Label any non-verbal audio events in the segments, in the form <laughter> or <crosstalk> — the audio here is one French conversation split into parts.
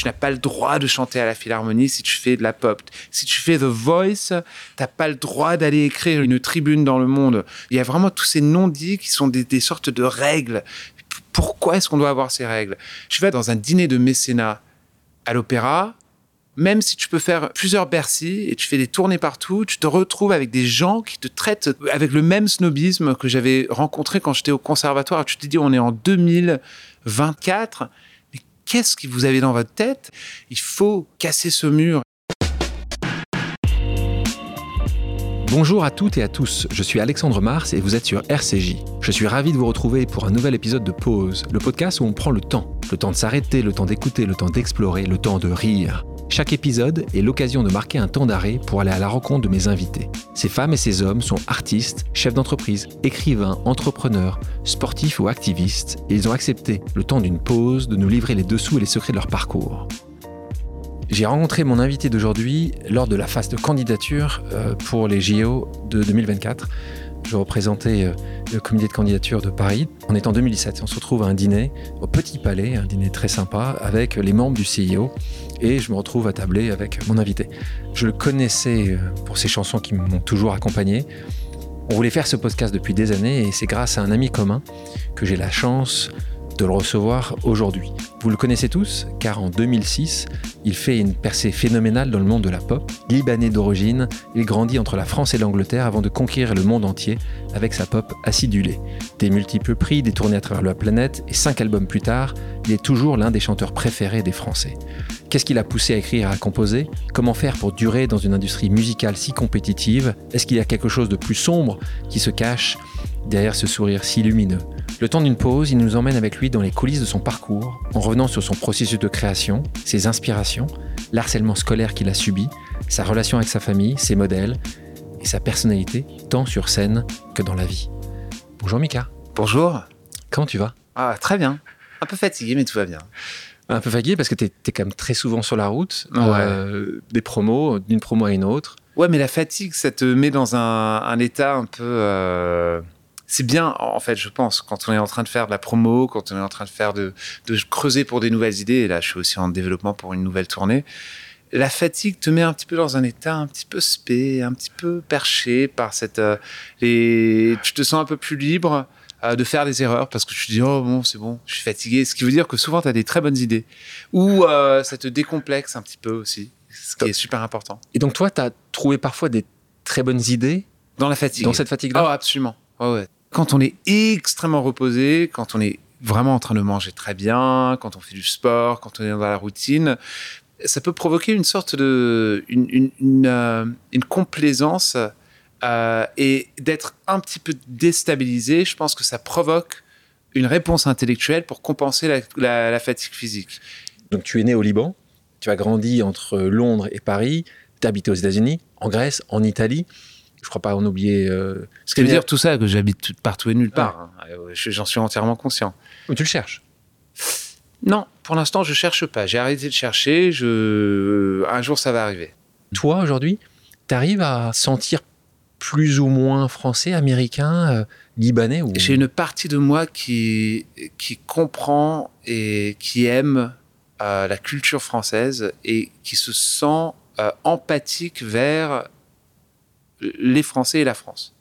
Tu n'as pas le droit de chanter à la Philharmonie si tu fais de la pop. Si tu fais The Voice, t'as pas le droit d'aller écrire une tribune dans le monde. Il y a vraiment tous ces non-dits qui sont des, des sortes de règles. Pourquoi est-ce qu'on doit avoir ces règles? Je vais dans un dîner de mécénat à l'opéra, même si tu peux faire plusieurs Bercy et tu fais des tournées partout, tu te retrouves avec des gens qui te traitent avec le même snobisme que j'avais rencontré quand j'étais au conservatoire. Tu te dis, on est en 2024, mais qu'est-ce que vous avez dans votre tête? Il faut casser ce mur. Bonjour à toutes et à tous, je suis Alexandre Mars et vous êtes sur RCJ. Je suis ravi de vous retrouver pour un nouvel épisode de Pause, le podcast où on prend le temps. Le temps de s'arrêter, le temps d'écouter, le temps d'explorer, le temps de rire. Chaque épisode est l'occasion de marquer un temps d'arrêt pour aller à la rencontre de mes invités. Ces femmes et ces hommes sont artistes, chefs d'entreprise, écrivains, entrepreneurs, sportifs ou activistes, et ils ont accepté, le temps d'une pause, de nous livrer les dessous et les secrets de leur parcours. J'ai rencontré mon invité d'aujourd'hui lors de la phase de candidature euh, pour les JO de 2024. Je représentais euh, le comité de candidature de Paris. On est en 2017. On se retrouve à un dîner au Petit Palais, un dîner très sympa avec les membres du CIO. Et je me retrouve à tabler avec mon invité. Je le connaissais euh, pour ses chansons qui m'ont toujours accompagné. On voulait faire ce podcast depuis des années et c'est grâce à un ami commun que j'ai la chance de le recevoir aujourd'hui. Vous le connaissez tous, car en 2006, il fait une percée phénoménale dans le monde de la pop. Libanais d'origine, il grandit entre la France et l'Angleterre avant de conquérir le monde entier avec sa pop acidulée. Des multiples prix, des tournées à travers la planète, et cinq albums plus tard, il est toujours l'un des chanteurs préférés des Français. Qu'est-ce qui l'a poussé à écrire et à composer? Comment faire pour durer dans une industrie musicale si compétitive? Est-ce qu'il y a quelque chose de plus sombre qui se cache derrière ce sourire si lumineux? Le temps d'une pause, il nous emmène avec lui dans les coulisses de son parcours, en revenant sur son processus de création, ses inspirations, l'harcèlement scolaire qu'il a subi, sa relation avec sa famille, ses modèles et sa personnalité, tant sur scène que dans la vie. Bonjour Mika. Bonjour. Comment tu vas? Ah, très bien. Un peu fatigué, mais tout va bien. Un peu fatigué parce que tu es, quand même très souvent sur la route, Ouais. euh, des promos, d'une promo à une autre. Ouais, mais la fatigue, ça te met dans un, un état un peu. euh, C'est bien, en fait, je pense, quand on est en train de faire de la promo, quand on est en train de faire de, de creuser pour des nouvelles idées. Et là, je suis aussi en développement pour une nouvelle tournée. La fatigue te met un petit peu dans un état un petit peu spé, un petit peu perché par cette. euh, les... Tu te sens un peu plus libre euh, de faire des erreurs parce que tu te dis oh bon c'est bon je suis fatigué ce qui veut dire que souvent tu as des très bonnes idées ou euh, ça te décomplexe un petit peu aussi ce qui est super important Et donc toi, tu as trouvé parfois des très bonnes idées dans la fatigue dans cette fatigue-là? Oh, absolument. Ouais. Quand on est extrêmement reposé, quand on est vraiment en train de manger très bien, quand on fait du sport, quand on est dans la routine, ça peut provoquer une sorte de. une, une, une, euh, une complaisance euh, et d'être un petit peu déstabilisé. Je pense que ça provoque une réponse intellectuelle pour compenser la, la- la fatigue physique. Donc tu es né au Liban, tu as grandi entre Londres et Paris, tu as habité aux États-Unis, en Grèce, en Italie. Je crois pas en oublier. euh, Ce qui veut dire tout ça, que j'habite tout- partout et nulle part. hein. Euh, je- J'en suis entièrement conscient. Ou tu le cherches? Non, pour l'instant, je cherche pas. J'ai arrêté de chercher. Je... Un jour, ça va arriver. Toi, aujourd'hui, tu arrives à sentir plus ou moins français, américain, euh, libanais. J'ai une partie de moi qui, qui comprend et qui aime euh, la culture française et qui se sent euh, empathique vers les Français et la France.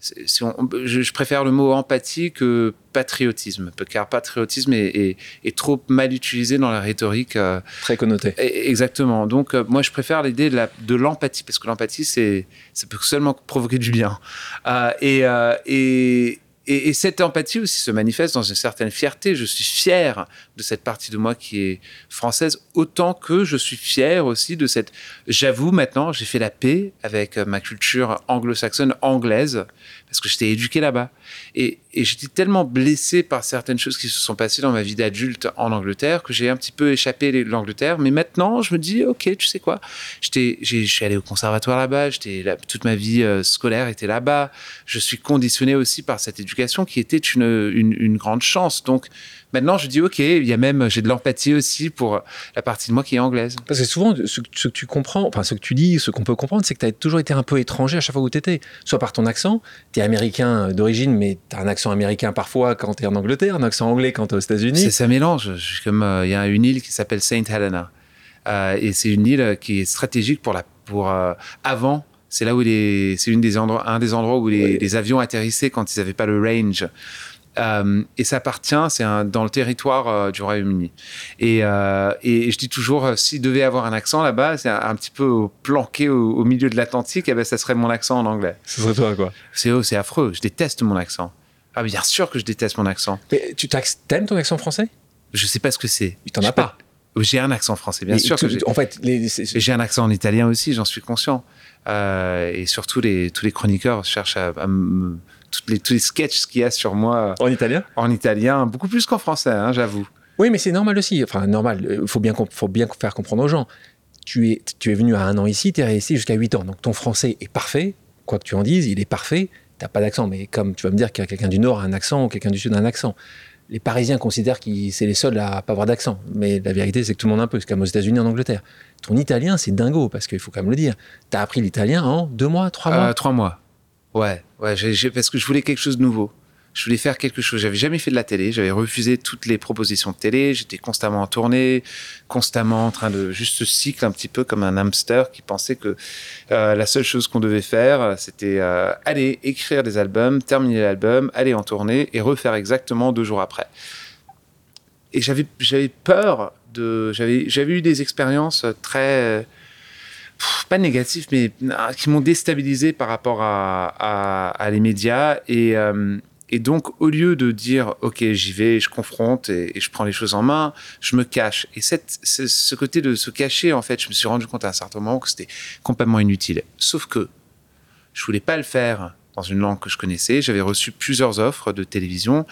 C'est- si on- je, je préfère le mot empathie que patriotisme, car patriotisme est, est- est trop mal utilisé dans la rhétorique. euh, Très connoté. E- Exactement. Donc, euh, moi, je préfère l'idée de l'empathie, parce que l'empathie, c'est, ça peut seulement provoquer du bien. Euh, et, euh, et, et, et cette empathie aussi se manifeste dans une certaine fierté. Je suis fier de cette partie de moi qui est française, autant que je suis fier aussi de cette. J'avoue maintenant, j'ai fait la paix avec ma culture anglo-saxonne, anglaise, parce que j'étais éduqué là-bas. Et, j'étais tellement blessé par certaines choses qui se sont passées dans ma vie d'adulte en Angleterre que j'ai un petit peu échappé l'Angleterre. Mais maintenant, je me dis, ok, tu sais quoi, j'étais, je suis allé au conservatoire là-bas, j'étais là- toute ma vie euh, scolaire était là-bas. Je suis conditionné aussi par cette éducation qui était une, une, une grande chance. Donc Maintenant, je dis ok, il y a même, j'ai de l'empathie aussi pour la partie de moi qui est anglaise. Parce que souvent, ce, que tu comprends, enfin ce que tu dis, ce qu'on peut comprendre, c'est que tu as toujours été un peu étranger à chaque fois où tu étais. Soit par ton accent, tu es américain d'origine, mais tu as un accent américain parfois quand tu es en Angleterre, un accent anglais quand tu es aux États-Unis. C'est ça mélange. comme euh, il y a une île qui s'appelle Saint Helena, euh, et c'est une île qui est stratégique pour la pour euh, avant. C'est là où c'est une des endroits, un des endroits où les, les avions atterrissaient quand ils n'avaient pas le range. Euh, et ça appartient, c'est dans le territoire euh, du Royaume-Uni. Euh, et, je dis toujours, s'il devait avoir un accent là-bas, c'est un, petit peu planqué au, milieu de l'Atlantique, eh ben, ça serait mon accent en anglais. Ce serait toi, quoi. C'est c'est affreux. Je déteste mon accent. Ah, bien sûr que je déteste mon accent. Mais tu t'aimes ton accent français? Je sais pas ce que c'est. Tu t'en as pas. J'ai un accent français, bien sûr. que j'ai. En fait, j'ai un accent en italien aussi, j'en suis conscient. et surtout, les, tous les chroniqueurs cherchent à, à me toutes les, tous les sketchs qu'il y a sur moi. En italien? En italien, beaucoup plus qu'en français, hein, j'avoue. Oui, mais c'est normal aussi. Enfin, normal. Il euh, faut bien, faut bien faire comprendre aux gens. Tu es, tu es venu à un an ici, tu es resté jusqu'à 8 ans. Donc ton français est parfait. Quoi que tu en dises, il est parfait. Tu n'as pas d'accent. Mais comme tu vas me dire que quelqu'un du Nord a un accent ou quelqu'un du Sud a un accent. Les Parisiens considèrent que c'est les seuls à pas avoir d'accent. Mais la vérité, c'est que tout le monde a un peu. C'est comme aux États-Unis, en Angleterre. Ton italien, c'est dingo, parce qu'il faut quand même le dire. Tu as appris l'italien en deux mois, trois mois? Euh, Trois mois. Ouais, ouais, parce que je voulais quelque chose de nouveau. Je voulais faire quelque chose. J'avais jamais fait de la télé. J'avais refusé toutes les propositions de télé. J'étais constamment en tournée, constamment en train de juste cycle un petit peu comme un hamster qui pensait que euh, la seule chose qu'on devait faire, c'était euh, aller écrire des albums, terminer l'album, aller en tournée et refaire exactement deux jours après. Et j'avais j'avais peur de j'avais j'avais eu des expériences très pas négatifs, mais ah, qui m'ont déstabilisé par rapport à, les médias. Et, euh, et, donc, au lieu de dire, OK, j'y vais, je confronte et, je prends les choses en main, je me cache. Et ce côté de se cacher, en fait, je me suis rendu compte à un certain moment que c'était complètement inutile. Sauf que je voulais pas le faire dans une langue que je connaissais. J'avais reçu plusieurs offres de télévision.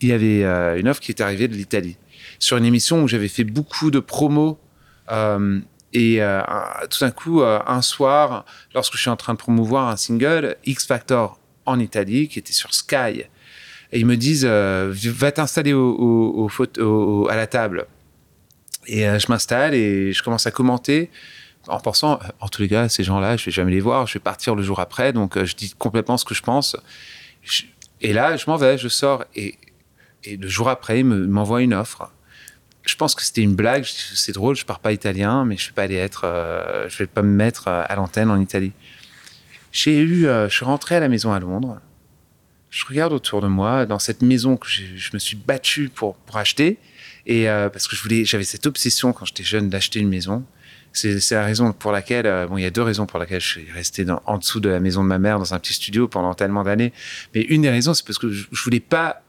Il y avait euh, une offre qui était arrivée de l'Italie sur une émission où j'avais fait beaucoup de promos euh, et euh, tout d'un coup, euh, un soir, lorsque je suis en train de promouvoir un single, X Factor en Italie, qui était sur Sky, et ils me disent euh, Va t'installer à la table. Et je m'installe et je commence à commenter en pensant En tous les cas, ces gens-là, je vais jamais les voir, je vais partir le jour après, donc je dis complètement ce que je pense. et là, je m'en vais, je sors. Et le jour après, ils m'envoient une offre je pense que c'était une blague. C'est drôle, je pars pas italien, mais je vais pas aller être, euh, je vais pas me mettre euh, à l'antenne en Italie. J'ai eu, euh, je suis rentré à la maison à Londres. Je regarde autour de moi, dans cette maison que je me suis battu pour, acheter, et parce que je voulais, j'avais cette obsession quand j'étais jeune d'acheter une maison. C'est la raison pour laquelle, bon, il y a deux raisons pour lesquelles je suis resté en dessous de la maison de ma mère dans un petit studio pendant tellement d'années. Mais une des raisons, c'est parce que je, je voulais pas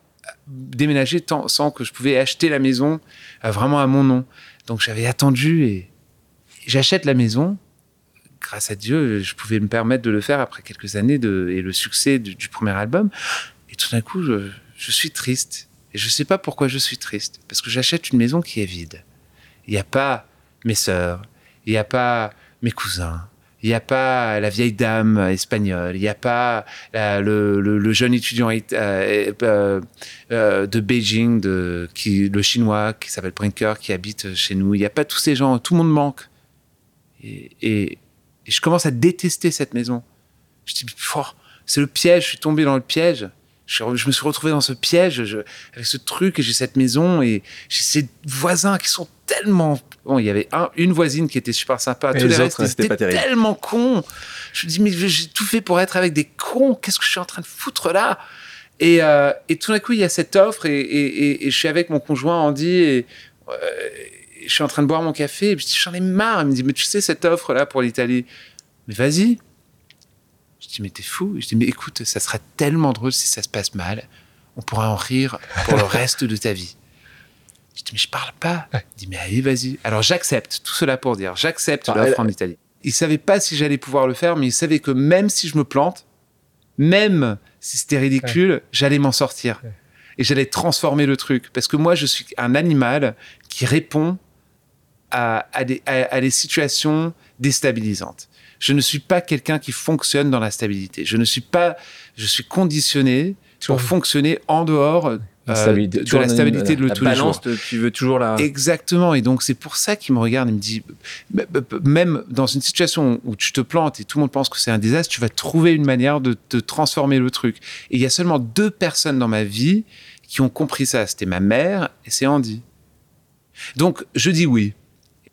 déménager sans que je pouvais acheter la maison euh, vraiment à mon nom. Donc j'avais attendu et j'achète la maison. Grâce à Dieu, je pouvais me permettre de le faire après quelques années de, et le succès du, premier album. Et tout d'un coup, je, je, suis triste. Et je ne sais pas pourquoi je suis triste. Parce que j'achète une maison qui est vide. Il n'y a pas mes sœurs, il n'y a pas mes cousins, il n'y a pas la vieille dame espagnole, il n'y a pas le, jeune étudiant euh, euh, euh, de Beijing, le chinois qui s'appelle Brinker, qui habite chez nous. Il n'y a pas tous ces gens, tout le monde manque. Et, je commence à détester cette maison. Je dis, c'est le piège, je suis tombé dans le piège. Je, me suis retrouvé dans ce piège avec ce truc et j'ai cette maison et j'ai ces voisins qui sont tellement bon il y avait une voisine qui était super sympa tous les, autres c'était tellement con je me dis mais j'ai tout fait pour être avec des cons qu'est-ce que je suis en train de foutre là? Et, euh, et tout d'un coup il y a cette offre et, et, je suis avec mon conjoint Andy et euh, je suis en train de boire mon café et je dis j'en ai marre. Il me dit mais tu sais cette offre là pour l'Italie. Mais vas-y je dis, mais t'es fou. Je dis, mais écoute, ça sera tellement drôle si ça se passe mal. On pourra en rire pour le <laughs> reste de ta vie. Je dis, mais je parle pas. Il dit, mais allez, vas-y. Alors j'accepte, tout cela pour dire, j'accepte l'offre en Italie. Il savait pas si j'allais pouvoir le faire, mais il savait que même si je me plante, même si c'était ridicule, j'allais m'en sortir. Et j'allais transformer le truc. Parce que moi, je suis un animal qui répond à, des, à des situations déstabilisantes. Je ne suis pas quelqu'un qui fonctionne dans la stabilité. Je ne suis pas, je suis conditionné pour fonctionner en dehors euh, Stabilité- de la une- stabilité de le la tous les jours. de- tu veux toujours la. Exactement. Et donc, c'est pour ça qu'il me regarde et me dit, même dans une situation où tu te plantes et tout le monde pense que c'est un désastre, tu vas trouver une manière de, de transformer le truc. Et il y a seulement deux personnes dans ma vie qui ont compris ça. C'était ma mère et c'est Andy. Donc, je dis oui.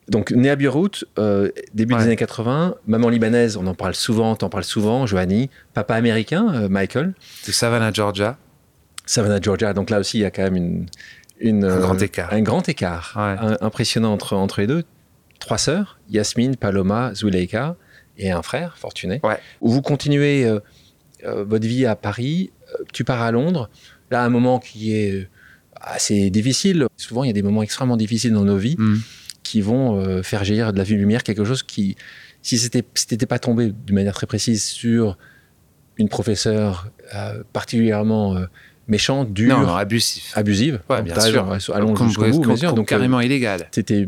Donc, né à Beyrouth, euh, début Ouais. des années 80, maman libanaise, on en parle souvent, t'en parles souvent, Joanie, papa américain, euh, Michael, De Savannah, Georgia. Savannah, Georgia. Donc là aussi, il y a quand même une, une, Un euh, grand écart. Un grand écart. Ouais. Un- impressionnant entre, entre les deux. Trois sœurs, Yasmine, Paloma, Zuleika, et un frère, Fortuné. Ouais. Où vous continuez euh, votre vie à Paris, tu pars à Londres. Là, un moment qui est assez difficile. Souvent, il y a des moments extrêmement difficiles dans nos vies Hmm. Qui vont euh, faire jaillir de la lumière quelque chose qui, si c'était si pas tombé de manière très précise sur une professeure euh, particulièrement euh, méchante, dure, Non, non, abusif. abusive, Ouais, bien sûr. allons jusqu'au bout, bien sûr. Donc, euh, carrément illégal. t'étais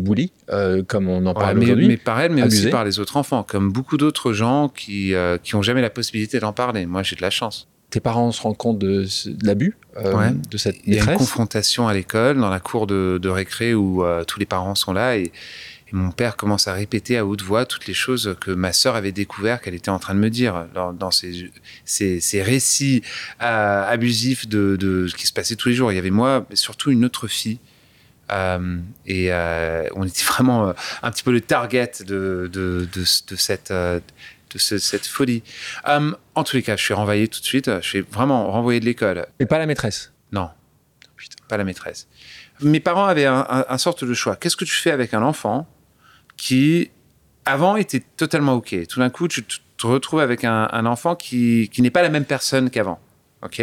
bully, euh, comme on en parle mais, aujourd'hui. mais par elle, mais abusé. aussi par les autres enfants, comme beaucoup d'autres gens qui euh, qui ont jamais la possibilité d'en parler. Moi, j'ai de la chance. Tes parents se rendent compte de, l'abus euh, Ouais. de cette Il y a une maîtresse? confrontation à l'école, dans la cour de, de récré où euh, tous les parents sont là et, et mon père commence à répéter à haute voix toutes les choses que ma sœur avait découvert qu'elle était en train de me dire dans, dans ces, ces, ces récits euh, abusifs de, de ce qui se passait tous les jours. Il y avait moi, mais surtout une autre fille. Euh, et euh, on était <laughs> vraiment euh, un petit peu le target de, de, de, de cette, de ce- cette folie. Euh, en tous les cas, je suis renvoyé tout de suite. Je suis vraiment renvoyé de l'école. Mais pas la maîtresse. Non, putain, pas la maîtresse. Mes parents avaient un, un- un sorte de choix. Qu'est-ce que tu fais avec un enfant qui, avant, était totalement OK? Tout d'un coup, tu te retrouves avec un, un enfant qui, qui n'est pas la même personne qu'avant. OK?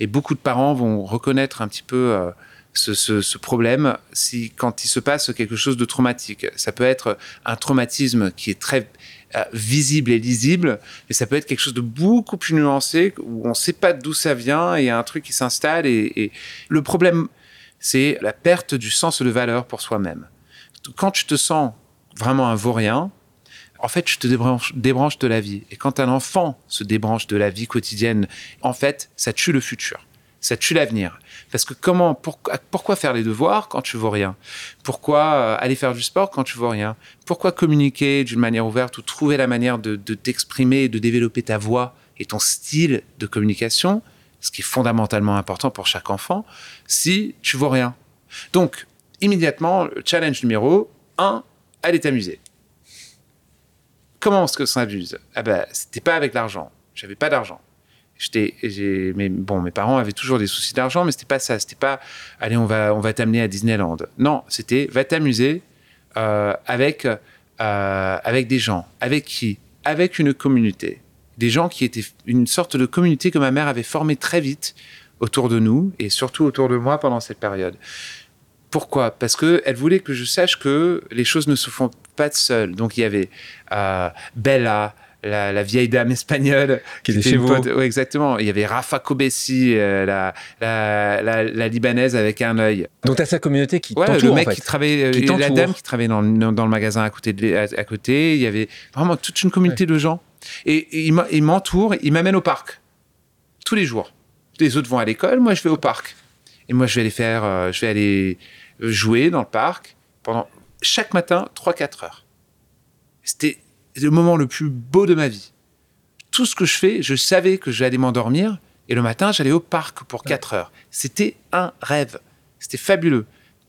Et beaucoup de parents vont reconnaître un petit peu euh, ce, ce- ce problème si, quand il se passe quelque chose de traumatique. Ça peut être un traumatisme qui est très visible et lisible, mais ça peut être quelque chose de beaucoup plus nuancé où on ne sait pas d'où ça vient et il y a un truc qui s'installe. Et, le problème, c'est la perte du sens de valeur pour soi-même. Quand tu te sens vraiment un vaurien, en fait, tu te débranches de la vie. Et quand un enfant se débranche de la vie quotidienne, en fait, ça tue le futur. Ça tue l'avenir. Parce que comment, pourquoi, faire les devoirs quand tu vaux rien? Pourquoi euh, aller faire du sport quand tu vaux rien? Pourquoi communiquer d'une manière ouverte ou trouver la manière de, t'exprimer de développer ta voix et ton style de communication, ce qui est fondamentalement important pour chaque enfant, si tu vaux rien Donc, immédiatement, le challenge numéro 1, aller t'amuser. Comment est-ce que ça s'abuse Ah ben, c'était pas avec l'argent. J'avais pas d'argent. Mais bon, mes parents avaient toujours des soucis d'argent, mais c'était pas ça. C'était pas, allez, on va, on va t'amener à Disneyland. Non, c'était, va t'amuser euh, avec, euh, avec des gens. Avec qui? Avec une communauté. Des gens qui étaient une sorte de communauté que ma mère avait formée très vite autour de nous et surtout autour de moi pendant cette période. Pourquoi? Parce que elle voulait que je sache que les choses ne se font pas de seules. Donc il y avait euh, Bella, la, la vieille dame espagnole Qui était était chez vous. pote- ouais, exactement. Il y avait Rafa Kobesi, euh, la, la, libanaise avec un œil. Donc t'as sa communauté qui Ouais, le mec en fait. qui travaillait, Qui euh, la dame qui travaillait dans, le- dans le magasin à côté, de, à, à côté. Il y avait vraiment toute une communauté de gens. Et, et il m'entoure, il m'amène au parc tous les jours. Les autres vont à l'école, moi je vais au parc. Et moi je vais aller faire, euh, je vais aller jouer dans le parc pendant chaque matin 3-4 heures. C'était le moment le plus beau de ma vie. Tout ce que je fais, je savais que j'allais m'endormir et le matin j'allais au parc pour 4 heures. C'était un rêve. C'était fabuleux.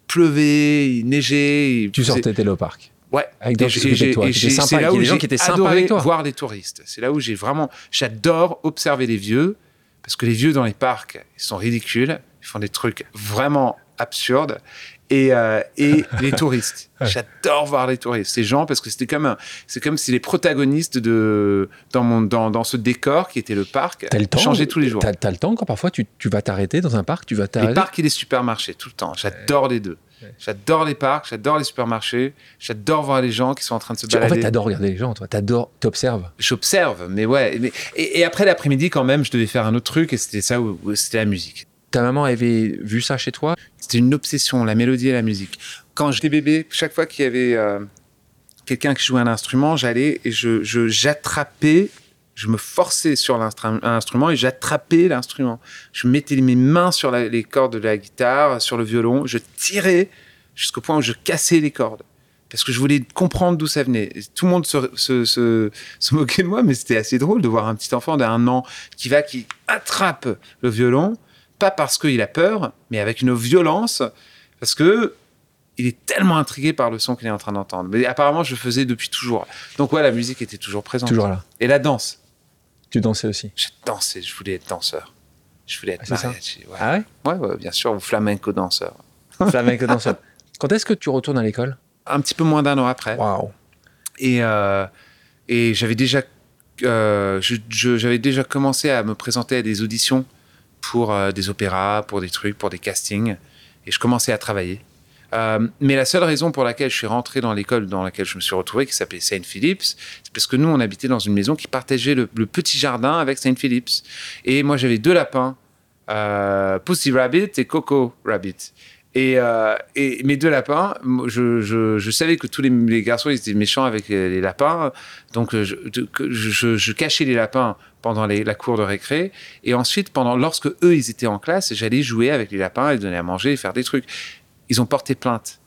Pleuvait, il neigeait. il Tu faisait- sortais t'étais au parc. Ouais. Avec des gens qui toi, étaient sympas, là où des gens qui étaient sympas adoré avec toi. voir les touristes. C'est là où j'ai vraiment, j'adore observer les vieux parce que les vieux dans les parcs, ils sont ridicules, ils font des trucs vraiment absurdes. Et, euh, et <laughs> les touristes. J'adore voir les touristes. Ces gens, parce que c'était comme, c'est comme si les protagonistes de, dans, mon, dans, dans ce décor qui était le parc le temps changeaient tous les jours. T'as t'as le temps quand parfois tu, tu vas t'arrêter dans un parc, tu vas Les t'arrêter. parcs et les supermarchés, tout le temps. J'adore les deux. J'adore les parcs, j'adore les supermarchés, j'adore voir les gens qui sont en train de se Tu- En balader. fait, t'adores regarder les gens, toi. T'adores, t'observes. J'observe, mais ouais. mais- et, et après l'après-midi, quand même, je devais faire un autre truc, et c'était ça, où, où c'était la musique. Ta maman avait vu ça chez toi? C'était une obsession, la mélodie et la musique. Quand j'étais bébé, chaque fois qu'il y avait euh, quelqu'un qui jouait un instrument, j'allais et je j'attrapais je me forçais sur l'instrument et j'attrapais l'instrument. Je mettais mes mains sur les cordes de la guitare, sur le violon, je tirais jusqu'au point où je cassais les cordes. Parce que je voulais comprendre d'où ça venait. tout le monde se, se, se, moquait de moi, mais c'était assez drôle de voir un petit enfant d'un an qui va, qui attrape le violon, pas parce qu'il a peur, mais avec une violence, parce que il est tellement intrigué par le son qu'il est en train d'entendre. Mais apparemment, je faisais depuis toujours. Donc ouais, la musique était toujours présente. Toujours là. Et la danse. Tu dansais aussi J'ai dansé, je voulais être danseur. Je voulais être ah, mariachi. Ouais. Ah ouais, ouais, bien sûr, ou flamenco danseur. <laughs> Flamenco danseur. Quand est-ce que tu retournes à l'école? Un petit peu moins d'un an après. Waouh. Et, euh, et j'avais déjà, euh, j'avais déjà commencé à me présenter à des auditions pour euh, des opéras, pour des trucs, pour des castings. Et je commençais à travailler. Euh, mais la seule raison pour laquelle je suis rentré dans l'école dans laquelle je me suis retrouvé, qui s'appelait Saint Phillips, c'est parce que nous, on habitait dans une maison qui partageait le, petit jardin avec Saint Phillips. Et moi, j'avais deux lapins, euh, Pussy Rabbit et Coco Rabbit. Et, mes deux lapins, je, savais que tous les, garçons ils étaient méchants avec les, lapins, donc je, cachais les lapins pendant la cour de récré, et ensuite pendant lorsque eux ils étaient en classe, j'allais jouer avec les lapins et donner à manger faire des trucs ils ont porté plainte.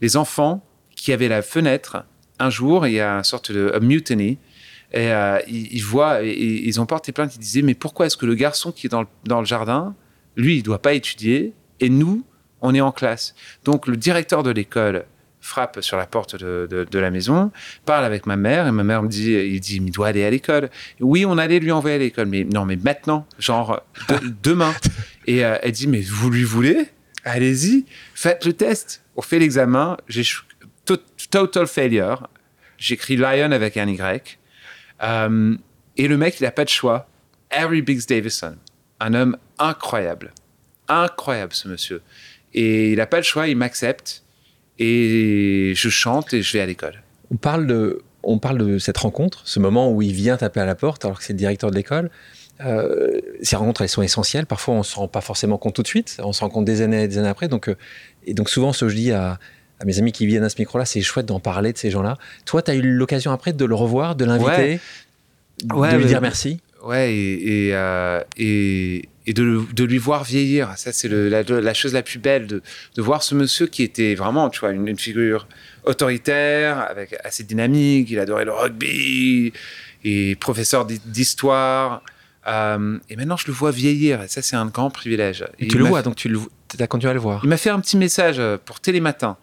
Les enfants qui avaient la fenêtre, un jour, il y a une sorte de mutiny, et euh, ils, voient, ils ont porté plainte, ils disaient, mais pourquoi est-ce que le garçon qui est dans le, dans le jardin, lui, il doit pas étudier, et nous, on est en classe? Donc le directeur de l'école frappe sur la porte de, de, la maison, parle avec ma mère, et ma mère me dit, il dit, il doit aller à l'école. Oui, on allait lui envoyer à l'école, mais non, mais maintenant, genre <laughs> demain. Et euh, elle dit, mais vous lui voulez? Allez-y, faites le test. On fait l'examen, j'ai total failure. J'écris Lion avec un Y. Euh, et le mec, il n'a pas de choix. Harry Biggs Davison, un homme incroyable. Incroyable, ce monsieur. Et il n'a pas le choix, il m'accepte. Et je chante et je vais à l'école. On parle de, on parle de cette rencontre, ce moment où il vient taper à la porte alors que c'est le directeur de l'école. Euh, ces rencontres, elles sont essentielles. Parfois, on ne se rend pas forcément compte tout de suite. On se rend compte des années et des années après. Donc, euh, et donc souvent, ce que je dis à, mes amis qui viennent à ce micro-là, c'est chouette d'en parler de ces gens-là. Toi, tu as eu l'occasion après de le revoir, de l'inviter, de lui dire merci? Ouais, et, et, euh, et, de, lui voir vieillir. Ça, c'est la, chose la plus belle, de, voir ce monsieur qui était vraiment, tu vois, une, une figure autoritaire, avec assez dynamique. Il adorait le rugby, et professeur d'histoire. Euh, et maintenant, je le vois vieillir. Et ça, c'est un grand privilège. tu le vois, donc tu as continué à le voir. Il m'a fait un petit message pour Télématin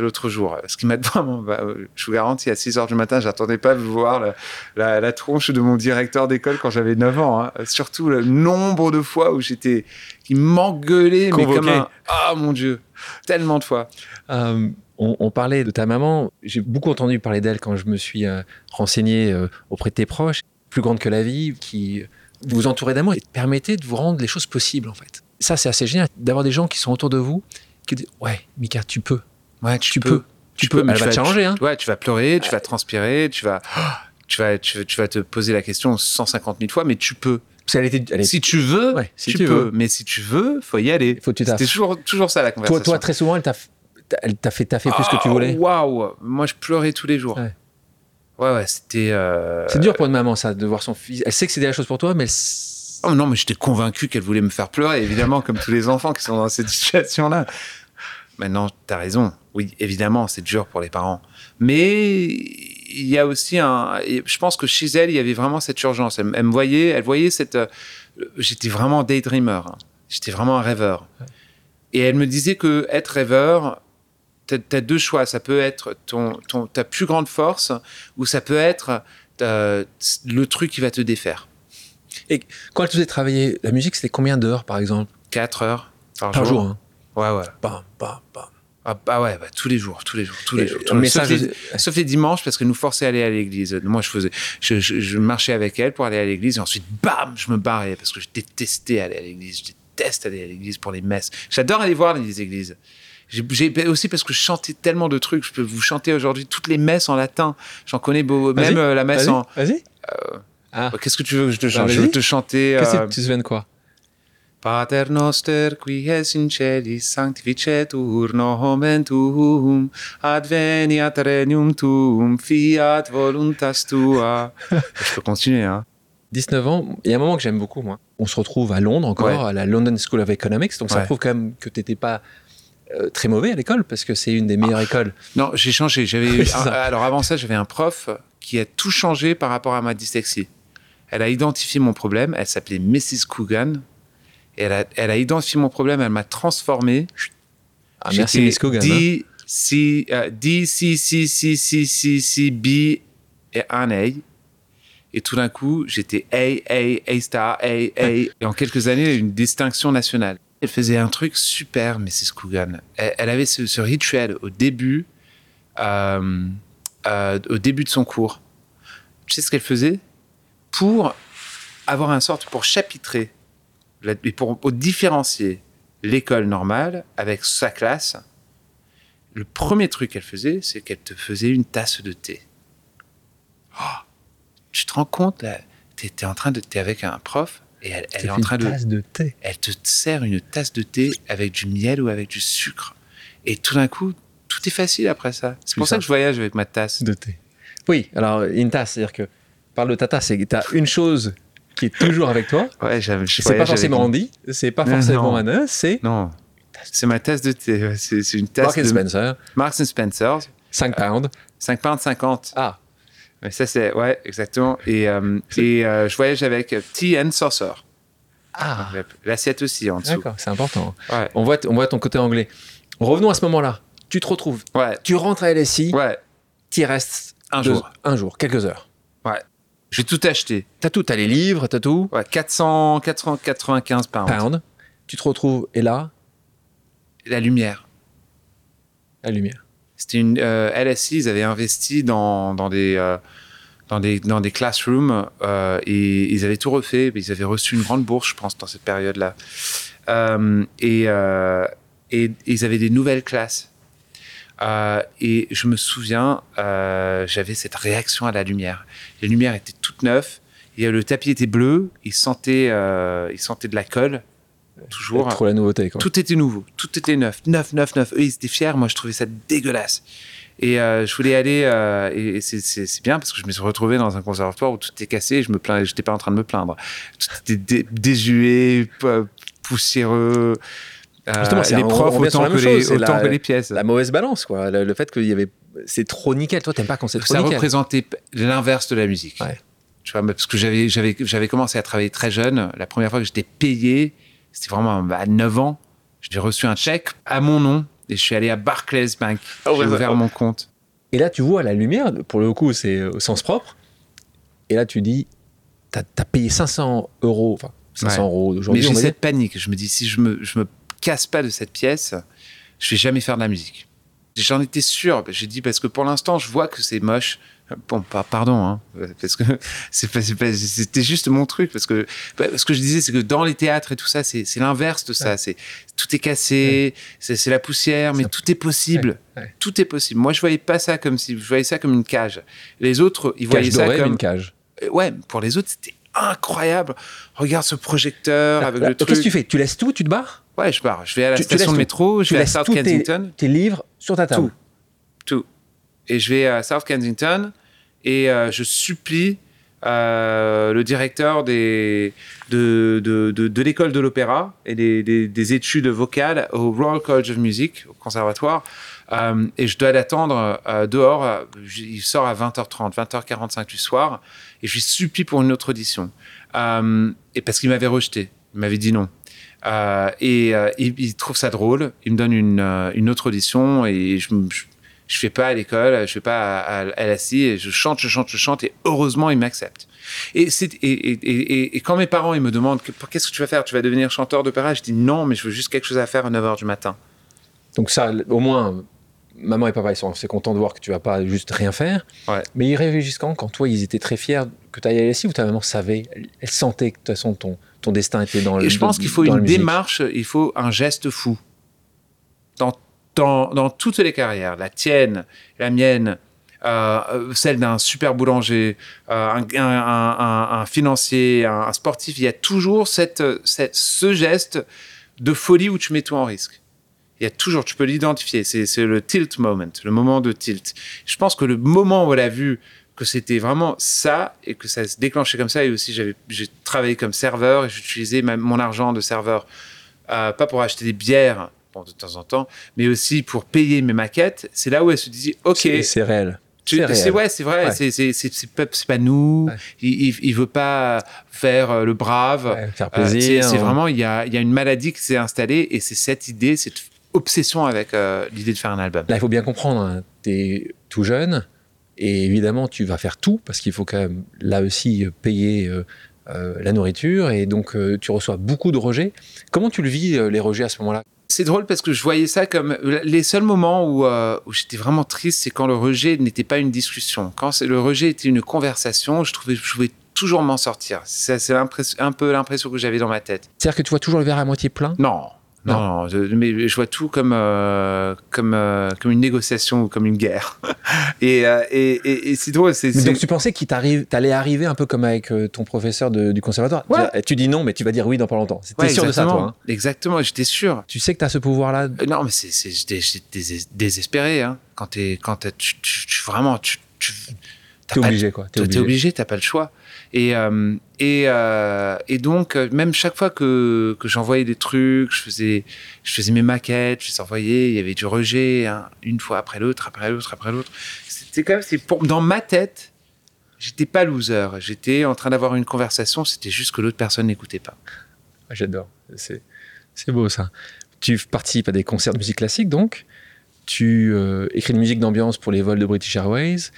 l'autre jour. Ce qui m'a vraiment, bah, je vous garantis, à 6 heures du matin, j'attendais pas de voir la, tronche de mon directeur d'école quand j'avais 9 ans. Hein. Surtout le nombre de fois où j'étais, qui m'engueulait, mais comme un, ah mon Dieu, tellement de fois. Euh, on, parlait de ta maman. J'ai beaucoup entendu parler d'elle quand je me suis renseigné auprès de tes proches plus grande que la vie, qui vous entourez d'amour et permettez de vous rendre les choses possibles, en fait. Ça, c'est assez génial d'avoir des gens qui sont autour de vous qui disent Ouais, Mika, tu peux. Ouais, tu, peux. Tu, peux. Elle va te changer. Hein. Ouais, tu vas pleurer, tu vas transpirer, tu vas, tu vas, tu, vas te poser la question 150 000 fois, mais tu peux. Elle était, Si tu veux, si tu, peux. Mais si tu veux, faut y aller. Faut C'était toujours, toujours ça la conversation. Toi, toi très souvent, elle t'a, elle t'a fait, fait plus que tu voulais. Waouh Moi, je pleurais tous les jours. Ouais, ouais, c'était. Euh, c'est dur pour une maman, ça, de voir son fils. Elle sait que c'est des choses pour toi, mais. Oh non, mais j'étais convaincu qu'elle voulait me faire pleurer, évidemment, comme tous les enfants qui sont dans cette situation-là. Maintenant, t'as raison. Oui, évidemment, c'est dur pour les parents. Mais il y a aussi un. Je pense que chez elle, il y avait vraiment cette urgence. Elle, me voyait, elle voyait cette. Euh, j'étais vraiment daydreamer. Hein. J'étais vraiment un rêveur. Et elle me disait que être rêveur, tu as, deux choix. Ça peut être ton, ton, ta plus grande force ou ça peut être euh, le truc qui va te défaire. Et quand tu faisais travailler la musique, c'était combien d'heures par exemple? 4 heures par, par jour. hein. Ouais, ouais. Bam, bam, bam. Ah bah ouais, bah, tous les jours, tous les jours, tous les jours. sauf, les, dimanches parce qu'elle nous forçait à aller à l'église. Moi, je faisais, je, je, marchais avec elle pour aller à l'église et ensuite, bam, je me barrais parce que je détestais aller à l'église. Je déteste aller à l'église pour les messes. J'adore aller voir les églises. J'ai aussi parce que je chantais tellement de trucs. Je peux vous chanter aujourd'hui toutes les messes en latin. J'en connais beau, même euh, la messe en. Vas-y. Euh, ah. Qu'est-ce que tu veux que je te chante? Je veux te chanter. Que euh, tu te souviens de quoi? Pater noster qui es in celis sanctificetur nomen tuum adveniat regnum tuum fiat voluntas tua. <laughs> Je peux continuer hein. 19 ans, il y a un moment que j'aime beaucoup moi. On se retrouve à Londres encore Ouais. à la London School of Economics donc ça Ouais. prouve quand même que t'étais pas euh, très mauvais à l'école parce que c'est une des meilleures écoles. Non, j'ai changé. J'avais <laughs> alors avant ça, j'avais un prof qui a tout changé par rapport à ma dyslexie. Elle a identifié mon problème. Elle s'appelait Mrs. Coogan. Et elle a, elle a identifié mon problème. Elle m'a transformé. Ah, merci Miss hein. D, C, euh, D, C, C, C, C, C, C, B et un A. Et tout d'un coup, j'étais A, A, A star, A, A. Et en quelques années, une distinction nationale. Elle faisait un truc super, Mrs. Coogan. Elle, elle avait ce, ce rituel au début, euh, euh, au début de son cours. Tu sais ce qu'elle faisait? Pour avoir un sorte, pour chapitrer, et pour, pour différencier l'école normale avec sa classe, le premier truc qu'elle faisait, c'est qu'elle te faisait une tasse de thé. Oh, tu te rends compte, là, t'es es en train de, t'es avec un prof et elle, elle est en train une de, tasse de thé. elle te sert une tasse de thé avec du miel ou avec du sucre. Et tout d'un coup, tout est facile après ça. C'est pour ça simple. que je voyage avec ma tasse. de thé. Oui, alors une tasse, c'est-à-dire que parle de ta tasse, c'est que tu as une chose qui est toujours avec toi. Ouais, C'est pas forcément Andy, c'est pas forcément. Anna, c'est Non, c'est ma tasse de thé. C'est une tasse Mark and de Spencer, Marks Spencer. 5 pounds. 5 pounds 50. Ah, Mais ça, c'est. Ouais, exactement. Et, euh, et euh, je voyage avec Tea and Saucer. ah, L'assiette aussi en dessous. d'accord, c'est important. Ouais. On voit, on voit ton côté anglais. Revenons à ce moment-là. Tu te retrouves, Ouais. tu rentres à LSI, Ouais. tu restes Un deux- jour. un jour, quelques heures. J'ai tout acheté. T'as tout, t'as les livres, t'as tout. Ouais, 400, 495 pounds. Pound. Tu te retrouves et là, La lumière. la lumière. C'était une euh, LSI, ils avaient investi dans, dans des euh, dans des dans des classrooms euh, et ils avaient tout refait. Ils avaient reçu une grande bourse, je pense, dans cette période-là. Euh, et, et ils avaient des nouvelles classes. Euh, et je me souviens, euh, j'avais cette réaction à la lumière. Les lumières étaient toutes neuves. Et le tapis était bleu. Il sentait, euh, il sentait de la colle. Toujours. Trop la nouveauté, quoi. Tout était nouveau, tout était neuf, neuf, neuf, neuf. Eux, ils étaient fiers, moi, je trouvais ça dégueulasse. Et je voulais aller, et et c'est- bien parce que je me suis retrouvé dans un conservatoire où tout était cassé et je me plains, j'étais pas en train de me plaindre. Tout était dé- désuet, poussiéreux. Euh, Justement, c'est- les profs on autant, que les, chose, autant la- que les pièces. La mauvaise balance, quoi. Le, le fait qu'il y avait. C'est trop nickel. Toi, t'aimes pas quand c'est trop ça nickel. représentait p- l'inverse de la musique. Ouais. Tu vois, mais parce que j'avais, j'avais, j'avais commencé à travailler très jeune. La première fois que j'étais payé, c'était vraiment à 9 ans. J'ai reçu un chèque à mon nom et je suis allé à Barclays Bank. Ah J'ai ouais. ouvert mon compte. Et là, tu vois la lumière, pour le coup, c'est au sens propre. Et là, tu dis, t'as as payé 500 euros, enfin 500 Ouais. euros Mais aujourd'hui. j'ai va dire. cette panique. Je me dis, si je me, je me casse pas de cette pièce, je vais jamais faire de la musique. J'en étais sûr. J'ai dit, parce que pour l'instant, je vois que c'est moche. Bon, pas, pardon, hein, parce que <laughs> c'était juste mon truc. Parce que ce que je disais, c'est que dans les théâtres et tout ça, c'est l'inverse de ça. C'est tout est cassé, c'est c'est la poussière, mais tout est possible. Ouais. Tout est possible. Moi, je voyais pas ça comme si, je voyais ça comme une cage. Les autres, ils voyaient Cage ça comme une cage. euh, ouais, pour les autres, c'était incroyable. Regarde ce projecteur avec Là, le Qu'est-ce que tu fais? Tu laisses tout, tu te barres? Ouais, je pars. Je vais à la Tu- station de métro, je vais à South Kensington, tes livres sur ta table. Tout. tout. Et je vais à South Kensington et euh, je supplie euh, le directeur des, de, de, de, de l'école de l'opéra et des, des, des études vocales au Royal College of Music, au conservatoire. Euh, et je dois l'attendre euh, dehors. Il sort à 20h30, 20h45 du soir. Et je lui supplie pour une autre audition. Et parce qu'il m'avait rejeté. Il m'avait dit non. Euh, et euh, il, il trouve ça drôle. Il me donne une, euh, une autre audition et je, je, je fais pas à l'école, je fais pas à, à, à la scie, et je chante, je chante, je chante et heureusement il m'accepte. Et, c'est- et, et, et, et quand mes parents ils me demandent que- qu'est-ce que tu vas faire, tu vas devenir chanteur d'opéra, je dis non, mais je veux juste quelque chose à faire à 9h du matin. Donc ça, au moins, maman et papa, ils sont assez contents de voir que tu vas pas juste rien faire. Ouais. Mais ils réagissent quand? Quand toi, ils étaient très fiers que tu ailles à LSI ou ta maman savait Elle, elle sentait que de toute façon, ton, ton destin était dans le Et je pense qu'il faut une la démarche, il faut un geste fou. Dans, dans, dans toutes les carrières, la tienne, la mienne, euh, celle d'un super boulanger, euh, un, un- un- un financier, un, sportif. Il y a toujours cette, cette- ce geste de folie où tu mets tout en risque. Il y a toujours, tu peux l'identifier. C'est c'est le tilt moment, le moment de tilt. Je pense que le moment où elle a vu que c'était vraiment ça et que ça se déclenchait comme ça, et aussi j'avais, j'ai travaillé comme serveur et j'utilisais ma- mon argent de serveur, euh, pas pour acheter des bières bon, de temps en temps, mais aussi pour payer mes maquettes. C'est là où elle se dit, ok, C'est- C'est réel. tu- C'est C'est ouais, c'est vrai. Ouais. C'est c'est c'est pas, c'est pas nous. Ouais. Il, il il veut pas faire euh, le brave. Ouais, faire Euh, plaisir. c'est c'est hein. vraiment il y a y a une maladie qui s'est installée et c'est cette idée, cette obsession avec euh, l'idée de faire un album. Là, il faut bien comprendre, tu es tout jeune et évidemment, tu vas faire tout parce qu'il faut quand même, là aussi, payer euh, euh, la nourriture et donc euh, tu reçois beaucoup de rejets. Comment tu le vis, les rejets à ce moment-là? C'est drôle parce que je voyais ça comme les seuls moments où, euh, où j'étais vraiment triste, c'est quand le rejet n'était pas une discussion. Quand le rejet était une conversation, je trouvais je pouvais toujours m'en sortir. C'est un peu l'impression que j'avais dans ma tête. C'est-à-dire que tu vois toujours le verre à moitié plein? Non. Non, Non. non, je, mais je vois tout comme, euh, comme, euh, comme une négociation ou comme une guerre. <laughs> et euh, et, et, et c'est drôle. C'est, donc tu pensais qu'il t'arrive, t'allais arriver un peu comme avec euh, ton professeur de- du conservatoire. Ouais. Tu, tu dis non, mais tu vas dire oui dans pas longtemps. T'es Ouais, sûr de ça, toi hein Exactement, j'étais sûr. Tu sais que tu as ce pouvoir-là? Non, mais c'est, c'est, j'étais, j'étais dés- désespéré. Hein. Quand, t'es, quand t'as- tu, tu, tu- vraiment, tu, tu, T'es obligé, quoi. T'es obligé, t'as pas le choix. Et, euh, et, euh, et donc, euh, même chaque fois que, que j'envoyais des trucs, je faisais, je faisais mes maquettes, je les envoyais, il y avait du rejet, hein, une fois après l'autre, après l'autre, après l'autre. C'était si, pour, dans ma tête, j'étais pas loser. J'étais en train d'avoir une conversation, c'était juste que l'autre personne n'écoutait pas. Ah, J'adore. C'est, beau ça. Tu participes à des concerts de musique classique donc? Tu écris de musique d'ambiance pour les vols de British Airways?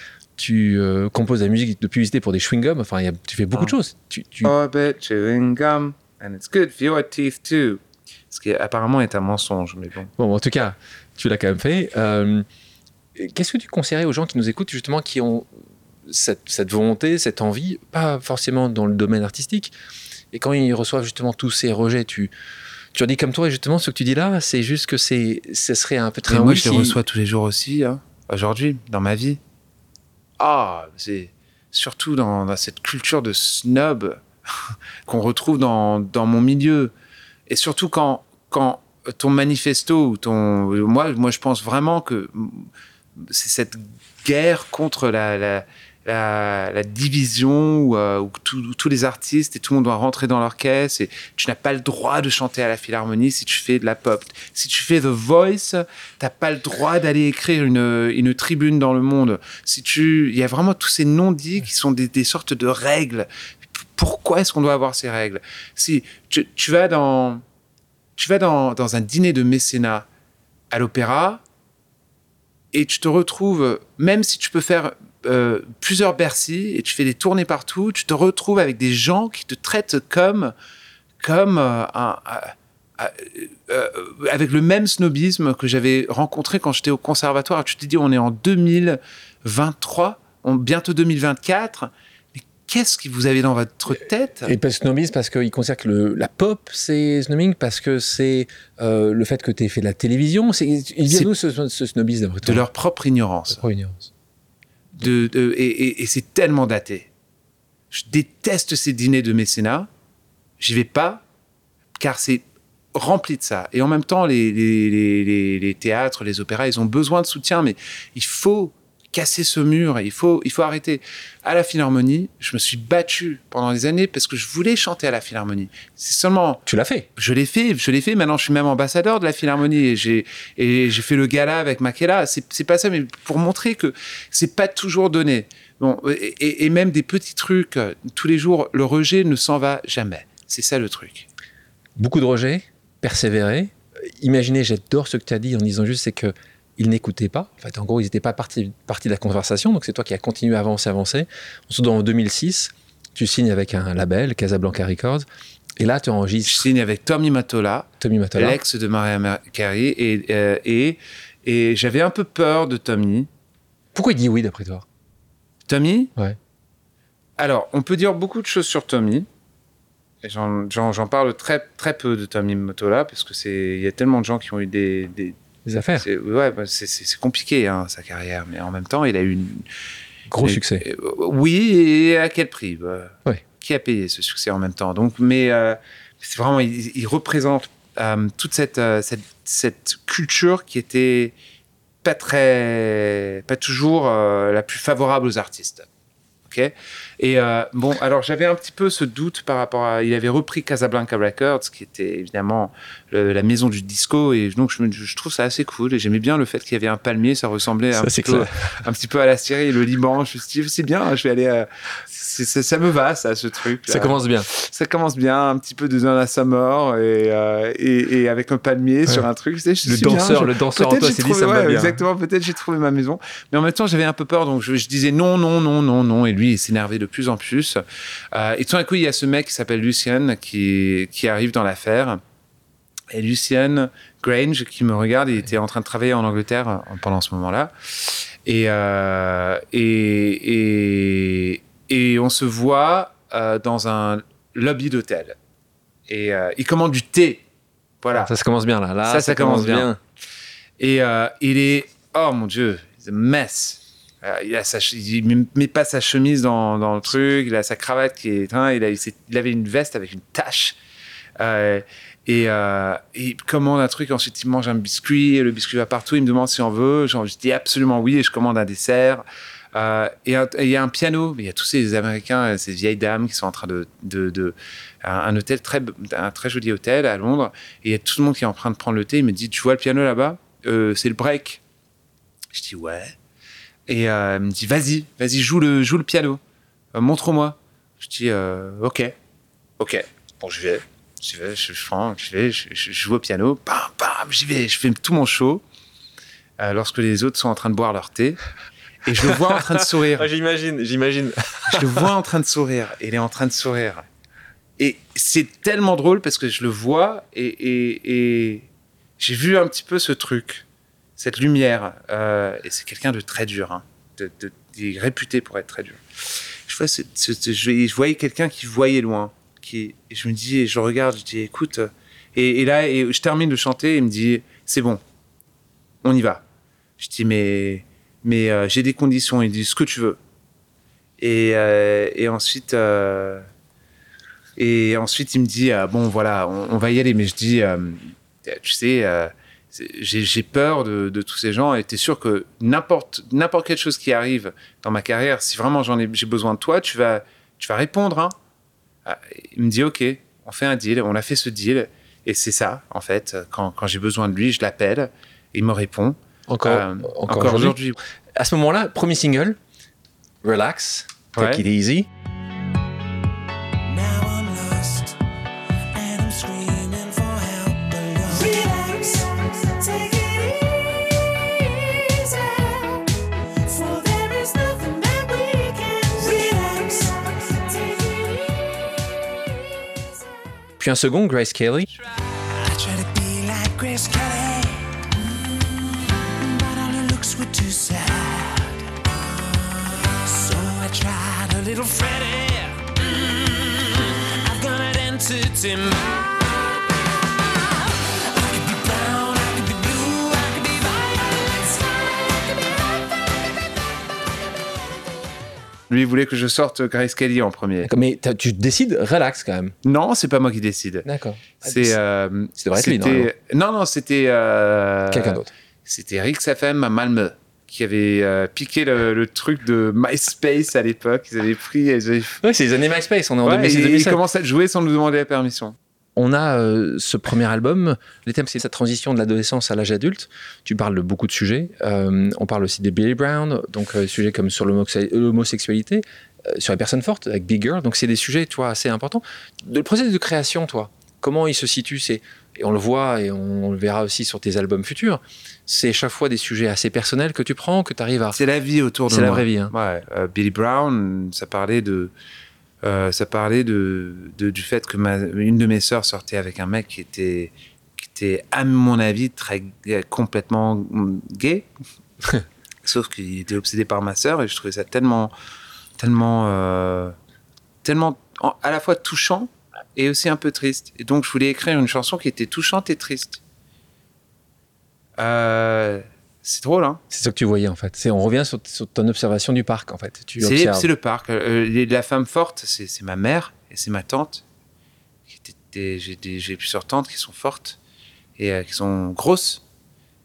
Tu euh, composes de la musique de publicité pour des chewing-gums. Enfin, il y a- tu fais beaucoup Ah. de choses. Tu, tu- Orbit chewing gum, and it's good for your teeth too. Ce qui apparemment est un mensonge, mais bon. Bon, en tout cas, tu l'as quand même fait. Euh, qu'est-ce que tu conseillerais aux gens qui nous écoutent justement, qui ont cette, cette volonté, cette envie, pas forcément dans le domaine artistique, et quand ils reçoivent justement tous ces rejets, tu, tu leur dis comme toi, et justement, ce que tu dis là, c'est juste que c'est, ce serait un peu très Mais moi, oui je les si- reçois tous les jours aussi, hein, aujourd'hui, dans ma vie. Ah, c'est surtout dans, cette culture de snob <laughs> qu'on retrouve dans, mon milieu. Et surtout quand, ton manifesto ou ton. Moi, moi, je pense vraiment que c'est cette guerre contre la, la, division où, euh, où tous- les artistes et tout le monde doit rentrer dans leur caisse et tu n'as pas le droit de chanter à la philharmonie si tu fais de la pop. Si tu fais The Voice, t'as pas le droit d'aller écrire une, une tribune dans le monde. Si tu, il y a vraiment tous ces non-dits qui sont des, sortes de règles. Pourquoi est-ce qu'on doit avoir ces règles? Si tu, vas dans, tu vas dans un dîner de mécénat à l'opéra et tu te retrouves, même si tu peux faire euh, plusieurs Bercy et tu fais des tournées partout, tu te retrouves avec des gens qui te traitent comme, comme euh, euh, avec le même snobisme que j'avais rencontré quand j'étais au conservatoire. Tu te dis, on est en 2023, on, bientôt 2024. Qu'est-ce que vous avez dans votre tête? Et parce snobisme, parce qu'ils considèrent que le- la pop, c'est snobbing, parce que c'est euh, le fait que tu aies fait de la télévision. C'est, il vient d'où ce, ce snobisme d'après De toi leur propre ignorance. Propre ignorance. de, de- et, et- et c'est tellement daté. Je déteste ces dîners de mécénat. J'y vais pas, car c'est rempli de ça. Et en même temps, les, les- les- les- les théâtres, les opéras, ils ont besoin de soutien, mais il faut casser ce mur, et il faut, il faut arrêter. À la Philharmonie, je me suis battu pendant des années parce que je voulais chanter à la Philharmonie. C'est seulement Tu l'as fait. je l'ai fait, je l'ai fait. Maintenant, je suis même ambassadeur de la Philharmonie et j'ai et j'ai fait le gala avec Makela. C'est c'est pas ça, mais pour montrer que c'est pas toujours donné. Bon, et, même des petits trucs tous les jours, le rejet ne s'en va jamais. C'est ça le truc. Beaucoup de rejets, persévérer. Imaginez, j'adore ce que tu as dit en disant juste, c'est que ils n'écoutaient pas. En fait, en gros, ils n'étaient pas partis, partis de la conversation. Donc, c'est toi qui as continué à avancer, avancer. En 2006, tu signes avec un label, Casablanca Records. Et là, tu Je enregistres signe avec Tommy Matola, Tommy Matola. l'ex de Mariah Carey, et, euh, et, et j'avais un peu peur de Tommy. Pourquoi il dit oui, d'après toi? Tommy? Ouais. Alors, on peut dire beaucoup de choses sur Tommy. J'en parle très, très peu de Tommy Motola parce que c'est il y a tellement de gens qui ont eu des, des, des affaires. C'est, ouais, bah, c'est, compliqué hein, sa carrière, mais en même temps, il a eu une, Gros succès. et- oui, et à quel prix bah, Ouais. Qui a payé ce succès en même temps? Donc, mais euh, c'est vraiment, il, il représente euh, toute cette, euh, cette, cette culture qui était pas très, pas toujours euh, la plus favorable aux artistes. Ok? Et euh, bon, alors j'avais un petit peu ce doute par rapport à. Il avait repris Casablanca Records, qui était évidemment le- la maison du disco, et donc je, me- je trouve ça assez cool. Et j'aimais bien le fait qu'il y avait un palmier, ça ressemblait Ça, un, petit peu, clair. un petit peu à la Syrie, le Liban. Je me suis dit, c'est bien, je vais aller. c'est- ça me va, ça, ce truc. Ça commence bien. Ça commence bien, un petit peu de Summer et, euh, et, et avec un palmier sur un truc. C'est- Le c'est bien, danseur, je- le danseur en toi s'est dit ça me va bien. Exactement, peut-être j'ai trouvé ma maison. Mais en même temps, j'avais un peu peur, donc je, je disais non, non, non, non, non. Et lui, il s'énervait de plus en plus. Euh, et tout d'un coup, il y a ce mec qui s'appelle Lucien qui, qui arrive dans l'affaire. Et Lucien Grange qui me regarde, il était en train de travailler en Angleterre euh, pendant ce moment-là. Et, euh, et, et, et on se voit euh, dans un lobby d'hôtel. Et euh, il commande du thé. Voilà. Ça, ça commence bien là. Là, Ça, ça commence bien. Et euh, il est, oh mon Dieu, a mess. Euh, il, a met- pas sa chemise dans, le truc, il a sa cravate qui est. hein, il, avait une veste avec une tache. Euh, et, euh, et il commande un truc, ensuite il mange un biscuit, et le biscuit va partout, il me demande si on veut. Je dis absolument oui, et je commande un dessert. Et il y a un piano, il y a tous ces Américains, ces vieilles dames qui sont en train de. de, de- un, hôtel très, un très joli hôtel à Londres, et il y a tout le monde qui est en train de prendre le thé. Il me dit Tu vois le piano là-bas? C'est le break. Je dis Ouais. Et euh, il me dit Vas-y, vas-y, joue le, joue le piano. Euh, Montre-moi. Je dis euh, Ok. Ok. Bon, je vais. J'y vais, je, je, prends, je vais, je, je- je joue au piano. Bam, bam, j'y vais. Je fais tout mon show. Euh, lorsque les autres sont en train de boire leur thé. Et je le vois en train de sourire. <laughs> J'imagine, j'imagine. Je le vois en train de sourire. Et il est en train de sourire. Et c'est tellement drôle parce que je le vois et, et- et j'ai vu un petit peu ce truc, cette lumière. Euh, et c'est quelqu'un de très dur. Hein, de, réputé pour être très dur. Je, vois ce- je, voyais quelqu'un qui voyait loin. Qui, je me dis, et je regarde, je dis, écoute. euh, Et, là, et je termine de chanter il me dit, c'est bon, on y va. Je dis, mais, mais euh, j'ai des conditions. Il dit, ce que tu veux. Et, ensuite, et ensuite, il me dit bon, voilà, on, va y aller. Mais je dis, tu sais, j'ai peur de, de tous ces gens. Et t'es sûr que n'importe n'importe quelle chose qui arrive dans ma carrière, si vraiment j'en ai j'ai besoin de toi, tu vas tu vas répondre. Hein. Ah, Il me dit ok, on fait un deal. On a fait ce deal. Et c'est ça, en fait. Quand, quand j'ai besoin de lui, je l'appelle. Il me répond. Encore, Euh, encore, encore aujourd'hui. À ce moment-là, premier single, Relax, Take Ouais. It Easy. Puis un second, Grace Kelly. little Freddy. I've got an entity mind. Lui il voulait que je sorte Grace Kelly en premier. Mais tu décides relax quand même. Non, c'est pas moi qui décide. D'accord. C'est. euh, c'était- Non, non, c'était. euh, Quelqu'un d'autre. C'était Rix FM à Malmö qui avait euh, piqué le, le truc de MySpace à l'époque. Ils avaient pris. Ils avaient... Ouais, c'est les années MySpace, on est en Ouais, 2006 ils, ils 2007. commençaient à jouer sans nous demander la permission. On a euh, ce premier album. Les thèmes, c'est cette transition de l'adolescence à l'âge adulte. Tu parles de beaucoup de sujets. Euh, on parle aussi de Billy Brown, donc euh, sujets comme sur l'homosexualité, sur les personnes fortes avec Big Girl. Donc c'est des sujets, toi, assez importants. De- le processus de création, toi, comment il se situe C'est et on le voit et on, le verra aussi sur tes albums futurs. C'est chaque fois des sujets assez personnels que tu prends, que tu arrives à. C'est la vie autour de C'est moi. la vraie vie. hein. Ouais, Billy Brown, ça parlait de, euh, ça parlait de, de- du fait que ma, une de mes sœurs sortait avec un mec qui était, qui était à mon avis très complètement gay, <laughs> sauf qu'il était obsédé par ma sœur et je trouvais ça tellement, tellement, euh, tellement en- à la fois touchant et aussi un peu triste. Et donc je voulais écrire une chanson qui était touchante et triste. Euh, c'est drôle, hein C'est ce que tu voyais en fait. C'est, on revient sur, sur ton observation du parc en fait. C'est le parc. Euh, les- la femme forte, c'est ma mère et c'est ma tante. J'ai plusieurs tantes qui sont fortes et euh, qui sont grosses.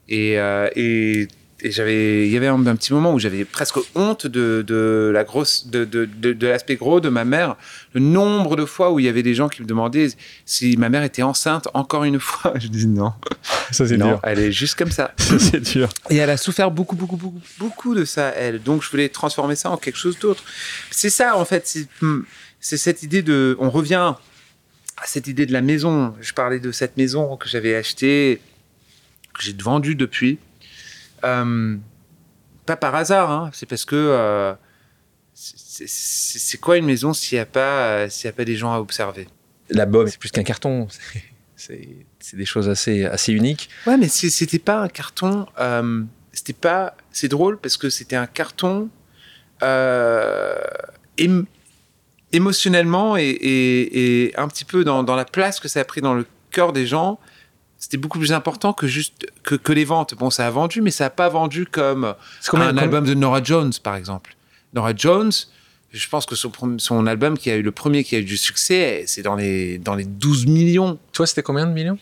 Et, euh, et, et j'avais, il y avait un, un petit moment où j'avais presque honte de, de la grosse, de, de, de, l'aspect gros de ma mère. Le nombre de fois où il y avait des gens qui me demandaient si ma mère était enceinte encore une fois. <laughs> Je dis non. Ça c'est dur. elle est juste comme ça. <laughs> Ça c'est dur. Et elle a souffert beaucoup, beaucoup, beaucoup, beaucoup de ça, elle. Donc, je voulais transformer ça en quelque chose d'autre. C'est ça, en fait. c'est- hmm, C'est cette idée de. On revient à cette idée de la maison. Je parlais de cette maison que j'avais achetée, que j'ai vendue depuis. Euh, pas par hasard, hein, c'est parce que. euh, c'est- quoi une maison s'il n'y a, pas, y a pas des gens à observer? L'album c'est plus qu'un carton. <laughs> C'est, des choses assez, assez uniques. Ouais, mais c'était pas un carton. euh, c'était pas. C'est drôle parce que c'était un carton ém- émotionnellement et, et- et un petit peu dans, dans la place que ça a pris dans le cœur des gens. C'était beaucoup plus important que juste que, que les ventes. Bon, ça a vendu, mais ça a pas vendu comme combien- un combien- album de Nora Jones, par exemple. Nora Jones, je pense que son, album qui a eu le premier qui a eu du succès, c'est dans les, dans les 12 millions. Toi c'était combien de millions?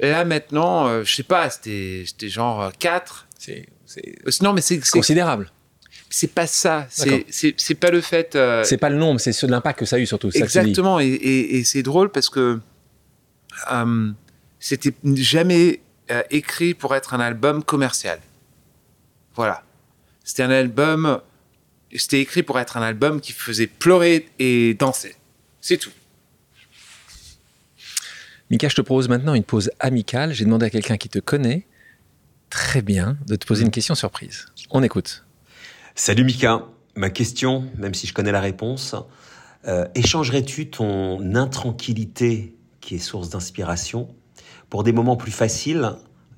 Là maintenant, euh, je sais pas, c'était genre euh, 4. C'est, c'est Euh, Non, mais c'est considérable. c'est pas ça. C'est pas le fait. euh, C'est pas le nombre, c'est l'impact que ça a eu surtout. ça exactement. Et, et- et c'est drôle parce que euh, c'était jamais euh, écrit pour être un album commercial. Voilà. C'était un album. C'était écrit pour être un album qui faisait pleurer et danser. C'est tout. Mika, je te propose maintenant une pause amicale. J'ai demandé à quelqu'un qui te connaît très bien de te poser une question surprise. On écoute. Salut Mika, ma question, même si je connais la réponse, euh, échangerais-tu ton intranquillité qui est source d'inspiration pour des moments plus faciles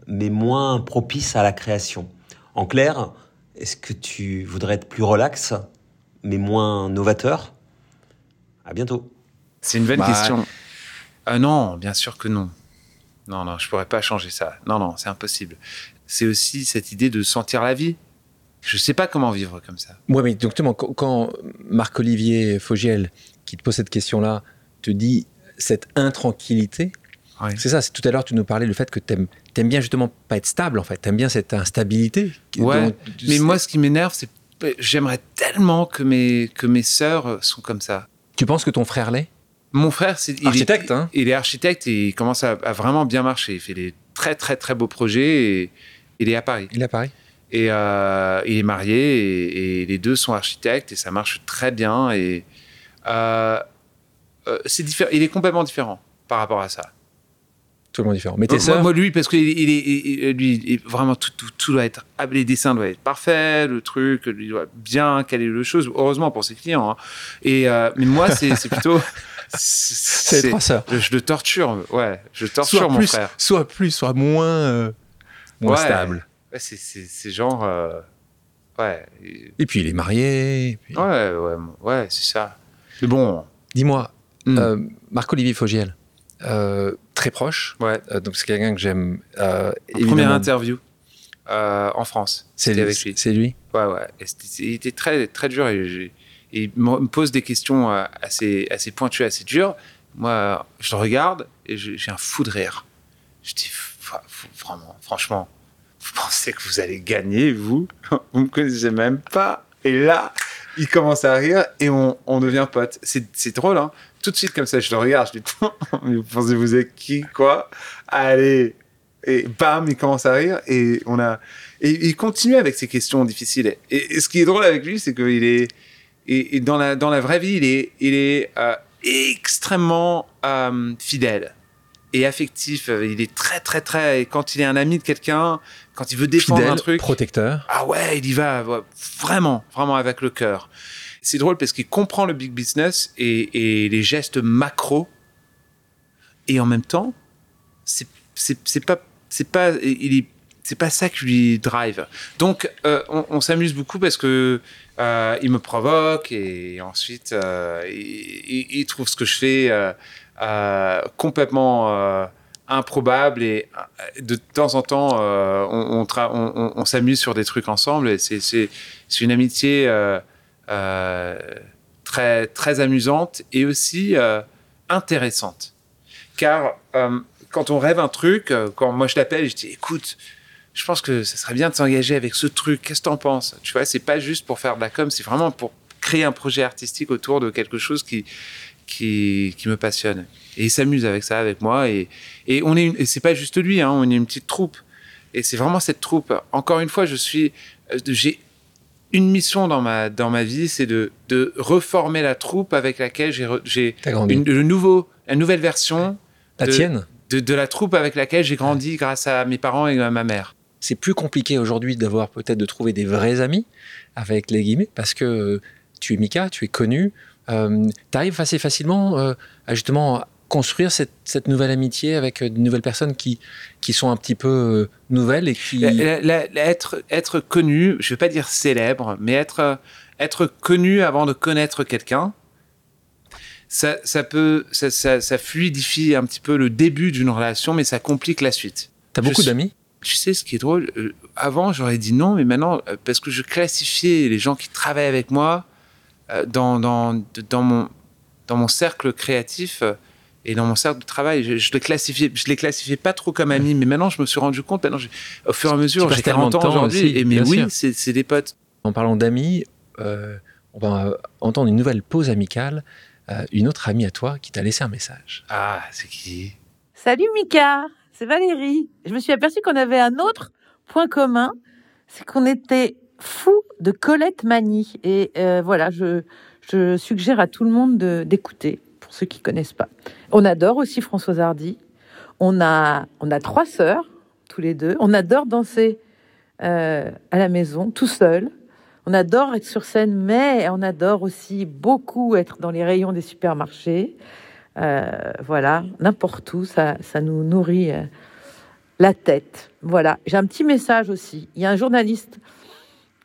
mais moins propices à la création En clair, est-ce que tu voudrais être plus relax mais moins novateur? À bientôt. C'est une bonne Bah, question. Ah non, bien sûr que non. Non, non, je pourrais pas changer ça. Non, non, c'est impossible. C'est aussi cette idée de sentir la vie. Je sais pas comment vivre comme ça. Ouais, mais donc, justement, quand- quand Marc-Olivier Fogiel, qui te pose cette question-là, te dit cette intranquillité, Ouais. c'est ça, c'est tout à l'heure, tu nous parlais du fait que tu aimes, bien justement pas être stable, en fait. Tu aimes bien cette instabilité. Ouais, Mais moi, ce qui m'énerve, c'est j'aimerais tellement que mes que mes sœurs sont comme ça. Tu penses que ton frère l'est? Mon frère, c'est il est- Architecte, hein Il est architecte et il commence à, à vraiment bien marcher. Il fait des très très très beaux projets et il est à Paris. Il a pareil. Et euh, il est marié et, et les deux sont architectes et ça marche très bien. Et euh, euh, c'est différent. Il est complètement différent par rapport à ça. Totalement différent. Mais tes moi, sœurs, moi, lui, parce que il, il est, il- il- lui, il- vraiment tout, tout, tout doit être, ah, les dessins doivent être parfaits, le truc, lui doit bien caler le chose. Heureusement pour ses clients. hein. Et euh, mais moi, c'est plutôt, <laughs> c'est trois sœurs. je, je le torture. Ouais, je torture mon plus, frère. soit plus, soit moins, euh, moins Ouais. stable. Ouais, c'est- genre, euh, ouais, et- puis il est marié. puis- ouais, ouais, ouais, c'est ça. Mais bon, Dis-moi, euh, Marc-Olivier Fogiel, euh, très proche, ouais. euh, donc c'est quelqu'un que j'aime. euh, Première interview euh, en France. C'est lui. avec lui. C'est lui? Ouais, ouais. Et il était très, très dur et, et il me pose des questions euh, assez, assez pointues, assez dures. Moi, je le regarde et j'ai un fou de rire. Je dis, vraiment, franchement, vous pensez que vous allez gagner, vous? <laughs> Vous me connaissez même pas. Et là, il commence à rire et on, on devient potes. C'est c'est drôle, hein Tout de suite, comme ça, je le regarde, je dis, <laughs> vous pensez vous êtes qui, quoi? Allez Et bam, il commence à rire et on a... Et il continue avec ses questions difficiles. Et, et ce qui est drôle avec lui, c'est qu'il est... Et, et dans, la, dans la vraie vie, il est, il est euh, extrêmement euh, fidèle et affectif. Il est très, très, très... Et quand il est un ami de quelqu'un, quand il veut défendre Fidèle, un truc... protecteur. Ah ouais, il y va vraiment, vraiment avec le cœur. C'est drôle parce qu'il comprend le big business et, et les gestes macro. Et en même temps, c'est pas c'est pas il est c'est pas ça qui lui drive. Donc euh, on, on s'amuse beaucoup parce que euh, il me provoque et ensuite euh, il, trouve ce que je fais euh, euh, complètement euh, improbable et euh, de temps en temps, euh, on, s'amuse sur des trucs ensemble. Et c'est, une amitié euh, euh, très, très amusante et aussi euh, intéressante. Car euh, quand on rêve un truc, euh, quand moi je l'appelle je dis écoute, je pense que ça serait bien de s'engager avec ce truc, qu'est-ce que t'en penses? Tu vois, c'est pas juste pour faire de la com, c'est vraiment pour créer un projet artistique autour de quelque chose qui, qui, qui me passionne. Et il s'amuse avec ça, avec moi. Et, et on est, c'est pas juste lui, hein, on est une petite troupe. Et c'est vraiment cette troupe. Encore une fois, je suis, euh, j'ai une mission dans ma, dans ma vie, c'est de, de reformer la troupe avec laquelle j'ai, j'ai une, le nouveau, une nouvelle version La de- tienne de, de la troupe avec laquelle j'ai grandi grâce à mes parents et à ma mère. c'est plus compliqué aujourd'hui d'avoir peut-être de trouver des vrais amis avec les guillemets parce que tu es Mika, tu es connu, euh, tu arrives assez facilement euh, à justement construire cette, cette nouvelle amitié avec euh, de nouvelles personnes qui, qui sont un petit peu nouvelles et qui... La- la- la- la- être, être connu, je vais pas dire célèbre, mais être, être connu avant de connaître quelqu'un, ça, ça peut, ça, ça, ça fluidifie un petit peu le début d'une relation, mais ça complique la suite. T'as beaucoup d'amis? Tu sais, ce qui est drôle, euh, avant j'aurais dit non, mais maintenant, euh, parce que je classifiais les gens qui travaillent avec moi dans, dans, mon, dans mon cercle créatif euh, et dans mon cercle de travail, je, je les classifiais, je les classifiais pas trop comme amis, mais maintenant je me suis rendu compte, maintenant, au fur et à mesure, j'ai tellement 40 de ans aujourd'hui, aussi, et mais oui, c'est des potes. En parlant d'amis, euh, on va euh, entendre une nouvelle pause amicale, euh, une autre amie à toi qui t'a laissé un message. Ah, c'est qui? Salut Mika, c'est Valérie. Je me suis aperçue qu'on avait un autre point commun, c'est qu'on était fous de Colette Mani. Et euh, voilà, je, je suggère à tout le monde de- d'écouter, pour ceux qui connaissent pas. On adore aussi Françoise Hardy. On a, on a trois sœurs, tous les deux. On adore danser euh, à la maison, tout seul. On adore être sur scène, mais on adore aussi beaucoup être dans les rayons des supermarchés. Euh, voilà, n'importe où, ça, ça nous nourrit la tête. Voilà, j'ai un petit message aussi. Il y a un journaliste,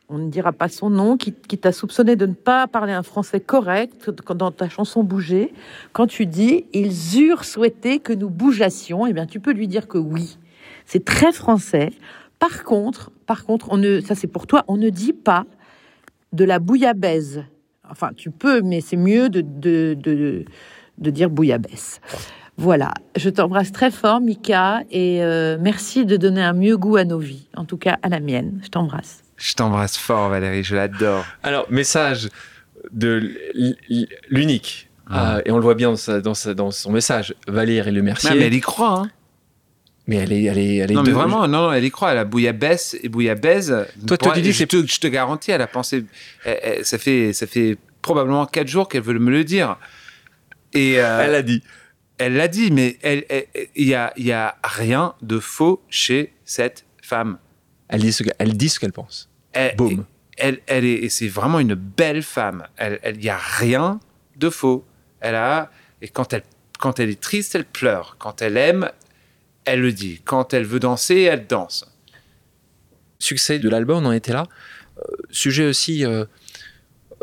on ne dira pas son nom, qui, t'a soupçonné de ne pas parler un français correct dans ta chanson Bouger. Quand tu dis ils eurent souhaité que nous bougeassions, eh bien tu peux lui dire que oui. C'est très français. Par contre, par contre, on ne, ça c'est pour toi, on ne dit pas de la bouillabaisse. Enfin, tu peux, mais c'est mieux de, de, de, de dire bouillabaisse. Voilà, je t'embrasse très fort, Mika, et euh, merci de donner un mieux goût à nos vies, en tout cas à la mienne. Je t'embrasse. Je t'embrasse fort, Valérie, je l'adore. Alors, message de l'unique. Ah. Euh, et on le voit bien dans, sa- dans, sa- dans son message. Valérie Le Mercier. Non, mais elle y croit, hein. Mais elle est, elle est, elle est Non, mais vraiment, non, non, elle y croit. Elle a bouillabaisse et bouillabaisse. Toi, toi, tu dis je, te, je te garantis, elle a pensé. elle- elle- ça, fait, ça fait probablement quatre jours qu'elle veut me le dire. Et euh, Elle a dit. elle l'a dit, mais il y a, il y a rien de faux chez cette femme. Elle dit ce que- elle dit ce qu'elle pense. Elle, Boum. Elle, elle est, c'est vraiment une belle femme. Elle, il y a rien de faux. Elle a, et quand elle, quand elle est triste, elle pleure. Quand elle aime, elle le dit. Quand elle veut danser, elle danse. Succès de l'album, on en était là. Euh, sujet aussi euh,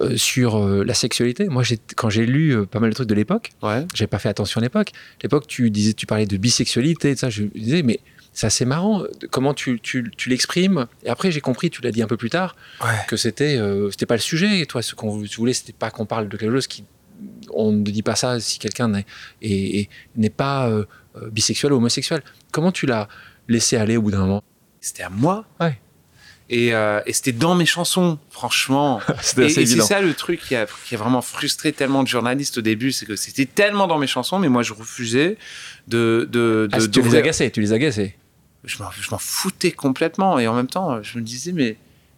euh, sur la sexualité. Moi, quand j'ai lu pas mal de trucs de l'époque, Ouais. j'avais pas fait attention à l'époque. L'époque, tu disais, tu parlais de bisexualité, et ça, je disais, mais c'est assez marrant. Comment tu, tu, tu l'exprimes Et après, j'ai compris, tu l'as dit un peu plus tard, Ouais. que c'était, euh, c'était pas le sujet. Et toi, ce qu'on voulais, c'était pas qu'on parle de quelque chose qui, on ne dit pas ça si quelqu'un n'est, est- est- n'est pas euh, euh, bisexuel ou homosexuel. Comment tu l'as laissé aller au bout d'un moment? C'était à moi. Ouais. Et, euh, et c'était dans mes chansons, franchement. <laughs> C'était assez et c'est ça le truc qui a, qui a vraiment frustré tellement de journalistes au début, c'est que c'était tellement dans mes chansons, mais moi je refusais de. de, Ah, tu les agacais, tu les agacais. Je m'en, je m'en foutais complètement. Et en même temps, je me disais, mais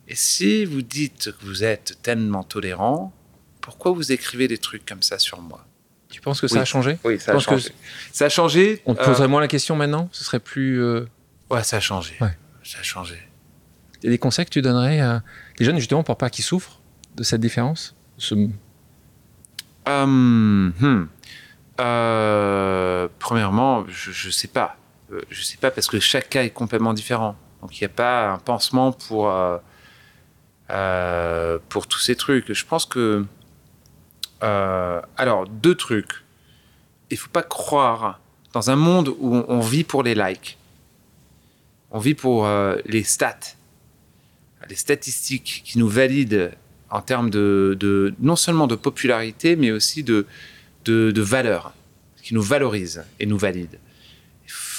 et si vous dites que vous êtes tellement tolérant, pourquoi vous écrivez des trucs comme ça sur moi? Tu penses que ça Oui. a changé? Oui, ça a changé. Ça a changé. On te euh, poserait moins la question maintenant? Ce serait plus. euh, ouais, ça a changé. Ouais. Ça a changé. Il y a des conseils que tu donnerais à des jeunes justement pour pas qu'ils souffrent de cette différence? Ce- Hum, hum. Euh, premièrement, je, je sais pas. Euh, Je sais pas parce que chaque cas est complètement différent. Donc il n'y a pas un pansement pour, euh, euh, pour tous ces trucs. Je pense que. euh, alors, deux trucs. Il faut pas croire dans un monde où on, vit pour les likes, on vit pour les stats, les statistiques qui nous valident en termes de, non seulement de popularité, mais aussi de, de, de valeur, qui nous valorisent et nous valident.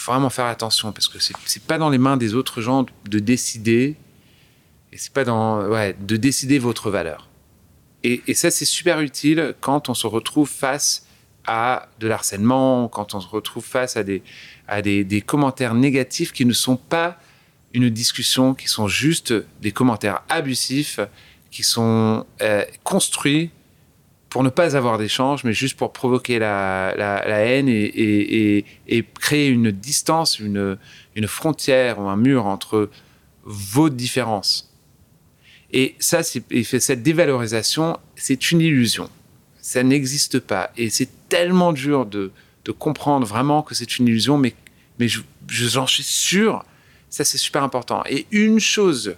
Faut vraiment faire attention parce que c'est pas dans les mains des autres gens de décider, et c'est pas dans ouais, de décider votre valeur. Et, et ça, c'est super utile quand on se retrouve face à de l'harcèlement, quand on se retrouve face à des, à des, des commentaires négatifs qui ne sont pas une discussion, qui sont juste des commentaires abusifs, qui sont euh, construits pour ne pas avoir d'échange, mais juste pour provoquer la, haine et, créer une distance, une, frontière ou un mur entre vos différences. Et ça, cette dévalorisation, c'est une illusion. Ça n'existe pas. Et c'est tellement dur de, comprendre vraiment que c'est une illusion, mais, mais je, j'en suis sûr, ça c'est super important. Et une chose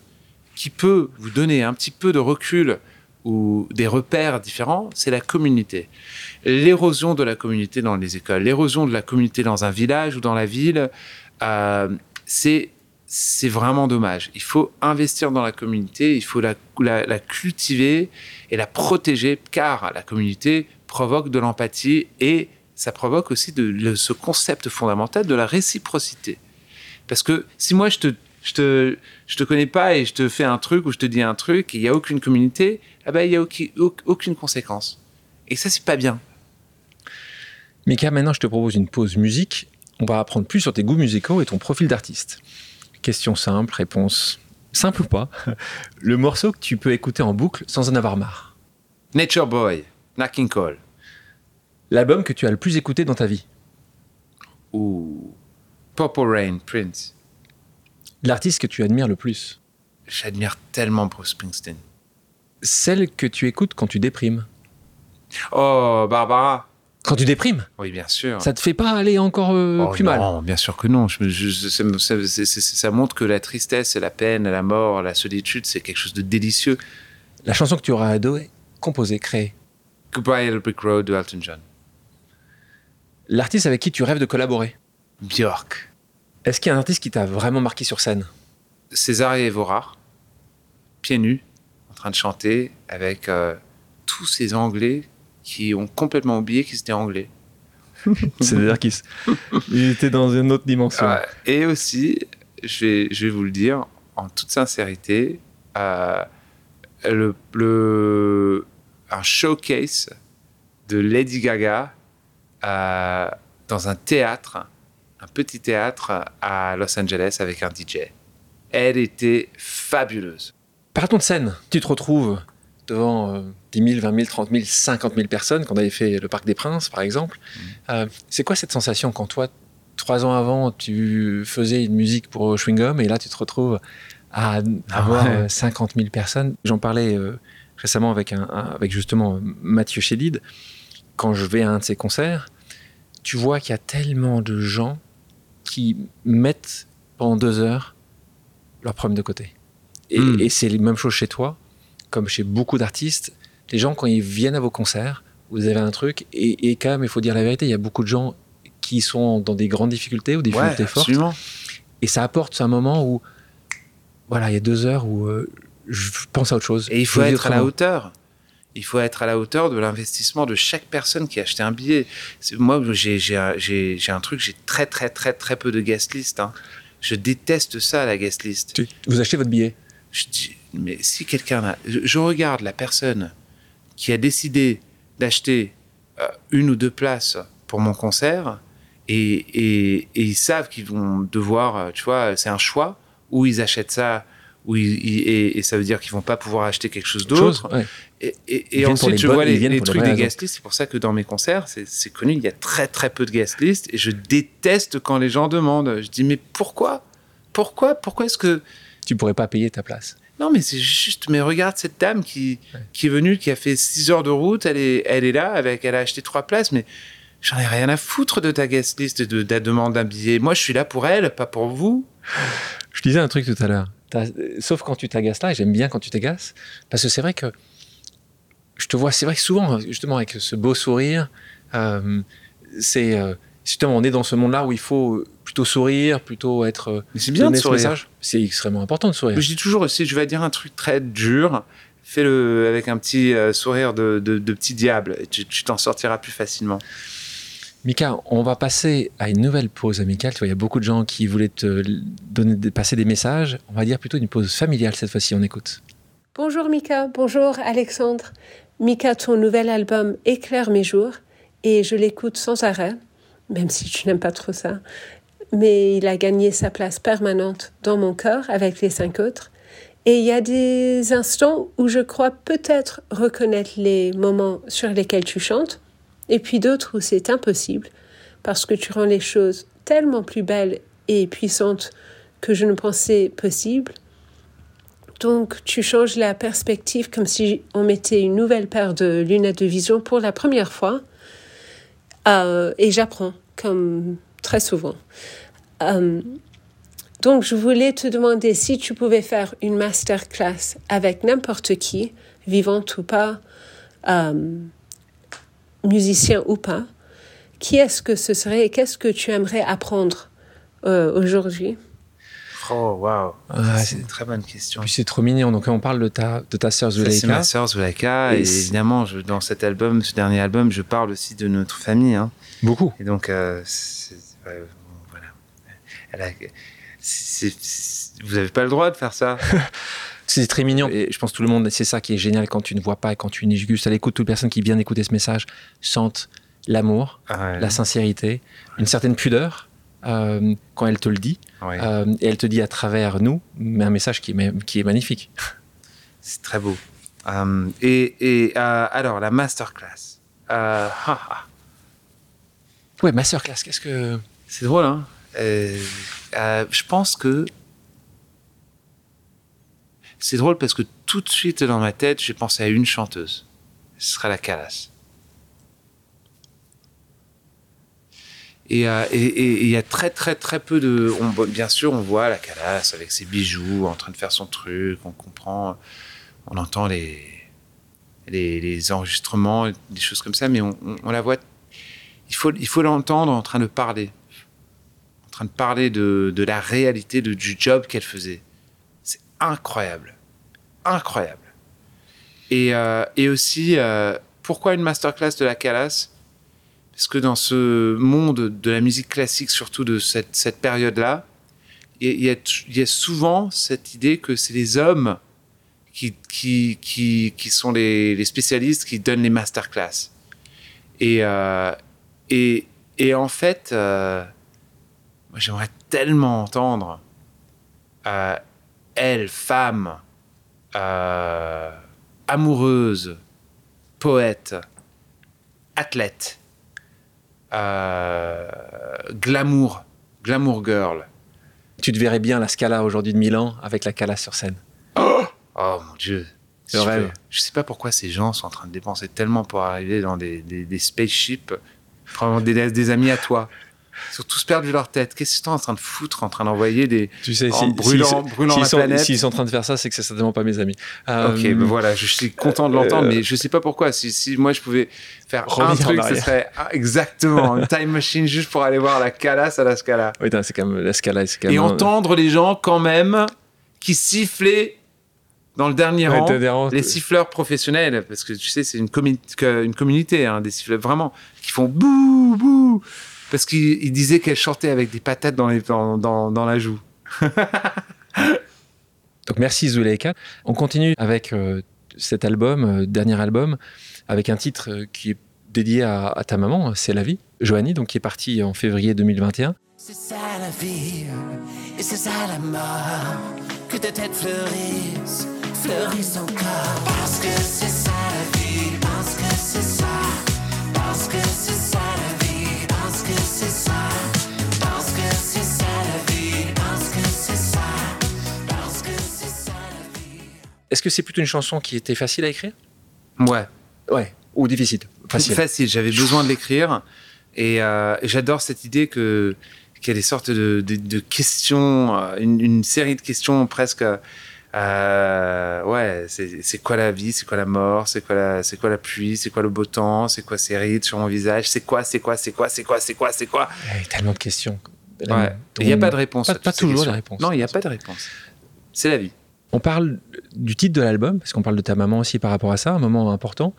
qui peut vous donner un petit peu de recul ou des repères différents, c'est la communauté. L'érosion de la communauté dans les écoles, l'érosion de la communauté dans un village ou dans la ville, euh, c'est c'est vraiment dommage. Il faut investir dans la communauté, il faut la, la, cultiver et la protéger, car la communauté provoque de l'empathie et ça provoque aussi de, ce concept fondamental de la réciprocité. Parce que si moi je te, je te, je te connais pas et je te fais un truc ou je te dis un truc et il n'y a aucune communauté, ah ben, il n'y a aucune, aucune conséquence. Et ça, c'est pas bien. Mika, maintenant je te propose une pause musique. On va apprendre plus sur tes goûts musicaux et ton profil d'artiste. Question simple, réponse simple ou pas. <laughs> Le morceau que tu peux écouter en boucle sans en avoir marre. Nature Boy, Nat King Cole. L'album que tu as le plus écouté dans ta vie. ou Purple Rain, Prince. L'artiste que tu admires le plus. J'admire tellement Bruce Springsteen. Celle que tu écoutes quand tu déprimes. Oh, Barbara. Quand tu déprimes, Oui, bien sûr. ça te fait pas aller encore euh, Oh plus mal. Non, bien sûr que non. Je je- ça, ça- montre que la tristesse, et la peine, la mort, la solitude, c'est quelque chose de délicieux. La chanson que tu aurais adoré composer, créer. Goodbye Yellow Brick Road de Elton John. L'artiste avec qui tu rêves de collaborer. Björk. Est-ce qu'il y a un artiste qui t'a vraiment marqué sur scène? César et Evora, pieds nus, en train de chanter avec euh, tous ces Anglais qui ont complètement oublié qu'ils étaient Anglais. <laughs> C'est-à-dire qu'il s- il était dans une autre dimension. Et aussi, je vais, je vais vous le dire en toute sincérité, euh, le, le- un showcase de Lady Gaga euh, dans un théâtre, un petit théâtre à Los Angeles avec un DJ. Elle était fabuleuse. Partons de scène. Tu te retrouves devant euh, 10 000, 20 000, 30 000, 50 000 personnes, qu'on avait fait le Parc des Princes, par exemple. Euh, c'est quoi cette sensation quand toi, trois ans avant, tu faisais une musique pour Chewing Gum et là, tu te retrouves à Ah avoir ouais. euh, 50 000 personnes? J'en parlais euh, récemment avec, un, un- avec justement euh, Mathieu Chédid. Quand je vais à un de ses concerts, tu vois qu'il y a tellement de gens qui mettent pendant deux heures leur problème de côté. Et, Mm. et c'est la même chose chez toi, comme chez beaucoup d'artistes. Les gens, quand ils viennent à vos concerts, vous avez un truc, et, et quand même, il faut dire la vérité, il y a beaucoup de gens qui sont dans des grandes difficultés ou des difficultés fortes. absolument. Et ça apporte un moment où, voilà, il y a deux heures où euh, je pense à autre chose. Et il faut être à la hauteur. Il faut être à la hauteur de l'investissement de chaque personne qui a acheté un billet. Moi, j'ai un, truc, j'ai très, très, très, très peu de guest list. hein. Je déteste ça, la guest list. Tu- Vous achetez votre billet? Je dis, mais si quelqu'un a. Je, je regarde la personne qui a décidé d'acheter euh, une ou deux places pour mon concert et, et- et ils savent qu'ils vont devoir, euh, tu vois, c'est un choix, ou ils achètent ça, ou ils- ils- et, et ça veut dire qu'ils vont pas pouvoir acheter quelque chose d'autre. Ouais. Et, ensuite, je bonnes- vois les, trucs des raisons. guest lists. C'est pour ça que dans mes concerts, c'est connu, il y a très très peu de guest lists. Et je déteste quand les gens demandent. Je dis, mais pourquoi? Pourquoi? Pourquoi est-ce que. Tu pourrais pas payer ta place. Non, mais c'est juste, mais regarde cette dame qui, qui est venue, qui a fait 6 heures de route, elle est, elle est là, avec, elle a acheté trois places, mais j'en ai rien à foutre de ta guest list, de, de la demande d'un billet. Moi, je suis là pour elle, pas pour vous. Je disais un truc tout à l'heure. Sauf quand tu t'agaces là, et j'aime bien quand tu t'agaces, parce que c'est vrai que je te vois, c'est vrai que souvent, justement, avec ce beau sourire, euh, c'est, euh, Justement, on est dans ce monde-là où il faut plutôt sourire, plutôt être. euh, Mais c'est bien de sourire. C'est extrêmement important de sourire. Je dis toujours aussi, je vais dire un truc très dur, fais-le avec un petit euh, sourire de, de- de petit diable, et tu t'en sortiras plus facilement. Mika, on va passer à une nouvelle pause amicale. Tu vois, il y a beaucoup de gens qui voulaient te donner, passer des messages. On va dire plutôt une pause familiale cette fois-ci. On écoute. Bonjour Mika, bonjour Alexandre. Mika, ton nouvel album éclaire mes jours et je l'écoute sans arrêt, même si tu n'aimes pas trop ça. Mais il a gagné sa place permanente dans mon cœur avec les cinq autres. Et il y a des instants où je crois peut-être reconnaître les moments sur lesquels tu chantes, et puis d'autres où c'est impossible, parce que tu rends les choses tellement plus belles et puissantes que je ne pensais possible. Donc, tu changes la perspective comme si on mettait une nouvelle paire de lunettes de vision pour la première fois. Euh, et j'apprends, comme très souvent. Euh, donc, je voulais te demander si tu pouvais faire une masterclass avec n'importe qui, vivante ou pas, euh, musicien ou pas. Qui est-ce que ce serait et qu'est-ce que tu aimerais apprendre aujourd'hui? Oh, waouh. Ah, c'est une très bonne question. Puis c'est trop mignon. Donc on parle de ta, de ta sœur Ça, c'est ma sœur Zulaka, Et évidemment, je- dans cet album, ce dernier album, je parle aussi de notre famille. hein. Beaucoup. Et donc, euh, voilà. Elle a- vous n'avez pas le droit de faire ça. <laughs> C'est très mignon. Et je pense que tout le monde, c'est ça qui est génial quand tu ne vois pas et quand tu n'y gustes à l'écoute. Toute personne qui vient d'écouter ce message sente l'amour, Ouais. la sincérité, une certaine pudeur euh, quand elle te le dit. Ouais. Euh, et elle te dit à travers nous, mais un message qui est, ma- qui est magnifique. <laughs> C'est très beau. Euh, et et, alors, la masterclass. Euh, ah, ah. Ouais, masterclass, qu'est-ce que. C'est drôle, hein Euh, euh, Je pense que c'est drôle parce que tout de suite dans ma tête, j'ai pensé à une chanteuse. Ce sera la Calas. Et euh, et- il y a très très très peu de. Bien sûr, on voit la Calas avec ses bijoux, en train de faire son truc. On comprend, on entend les les, enregistrements, des choses comme ça, mais on, la voit. Il faut il faut l'entendre en train de parler en train de parler de, de la réalité du job qu'elle faisait. C'est incroyable. Incroyable. Et, euh, et aussi, euh, pourquoi une masterclass de la Calas Parce que dans ce monde de la musique classique, surtout de cette, période-là, il y, a- souvent cette idée que c'est les hommes qui, sont les, spécialistes qui donnent les masterclass. Et, euh, en fait, euh, moi, j'aimerais tellement entendre euh, elle, femme, euh, amoureuse, poète, athlète, euh, glamour, glamour girl. Tu te verrais bien la Scala aujourd'hui de Milan avec la Cala sur scène. Oh mon dieu. Le Je rêve. Je sais pas pourquoi ces gens sont en train de dépenser tellement pour arriver dans des, des, des spaceships. Probablement des, des amis à toi. Ils sont tous perdus leur tête. Qu'est-ce qu'ils sont en train de foutre, en train d'envoyer des. Tu sais, En brûlant- brûlant s'ils la sont, planète? s'ils sont en train de faire ça, c'est que c'est certainement pas mes amis. Euh, Ok, ben voilà, je suis content de l'entendre, euh, mais je sais pas pourquoi. Si, si moi je pouvais faire un truc, ce serait exactement une time machine juste pour aller voir la Calas à la Scala. Oui, c'est quand même la Scala, c'est quand Et entendre les gens quand même qui sifflaient dans le dernier Ouais, rang. les siffleurs professionnels, parce que tu sais, c'est une communauté, hein, des siffleurs vraiment, qui font bouh, bouh, parce qu'ils ils disaient qu'elle chantait avec des patates dans, les, dans, dans, dans la joue. <laughs> Donc merci Zuleika. On continue avec euh, cet album, euh, dernier album, avec un titre euh, qui est dédié à, à ta maman, c'est la vie. Joanie, donc qui est partie en février 2021. C'est ça la vie, et c'est ça la mort. Que ta tête fleurisse, fleurisse encore. Parce que c'est ça la vie, Est-ce que c'est plutôt une chanson qui était facile à écrire? Ouais, Ouais. Ou difficile facile. Facile. J'avais besoin de l'écrire. Et, euh, et j'adore cette idée que qu'il y a des sortes de, de- de questions, euh, une, une série de questions presque euh, ouais, c'est quoi la vie, c'est quoi la mort, c'est quoi la, c'est quoi la pluie, c'est quoi le beau temps, c'est quoi ces rides sur mon visage, c'est quoi, c'est quoi, c'est quoi, c'est quoi, c'est quoi, c'est quoi? Il y a tellement de questions. Ouais. Il n'y a pas de réponse. Pas- pas toujours de réponse. Non, il n'y a pas de réponse. C'est la vie. On parle du titre de l'album, parce qu'on parle de ta maman aussi par rapport à ça, un moment important,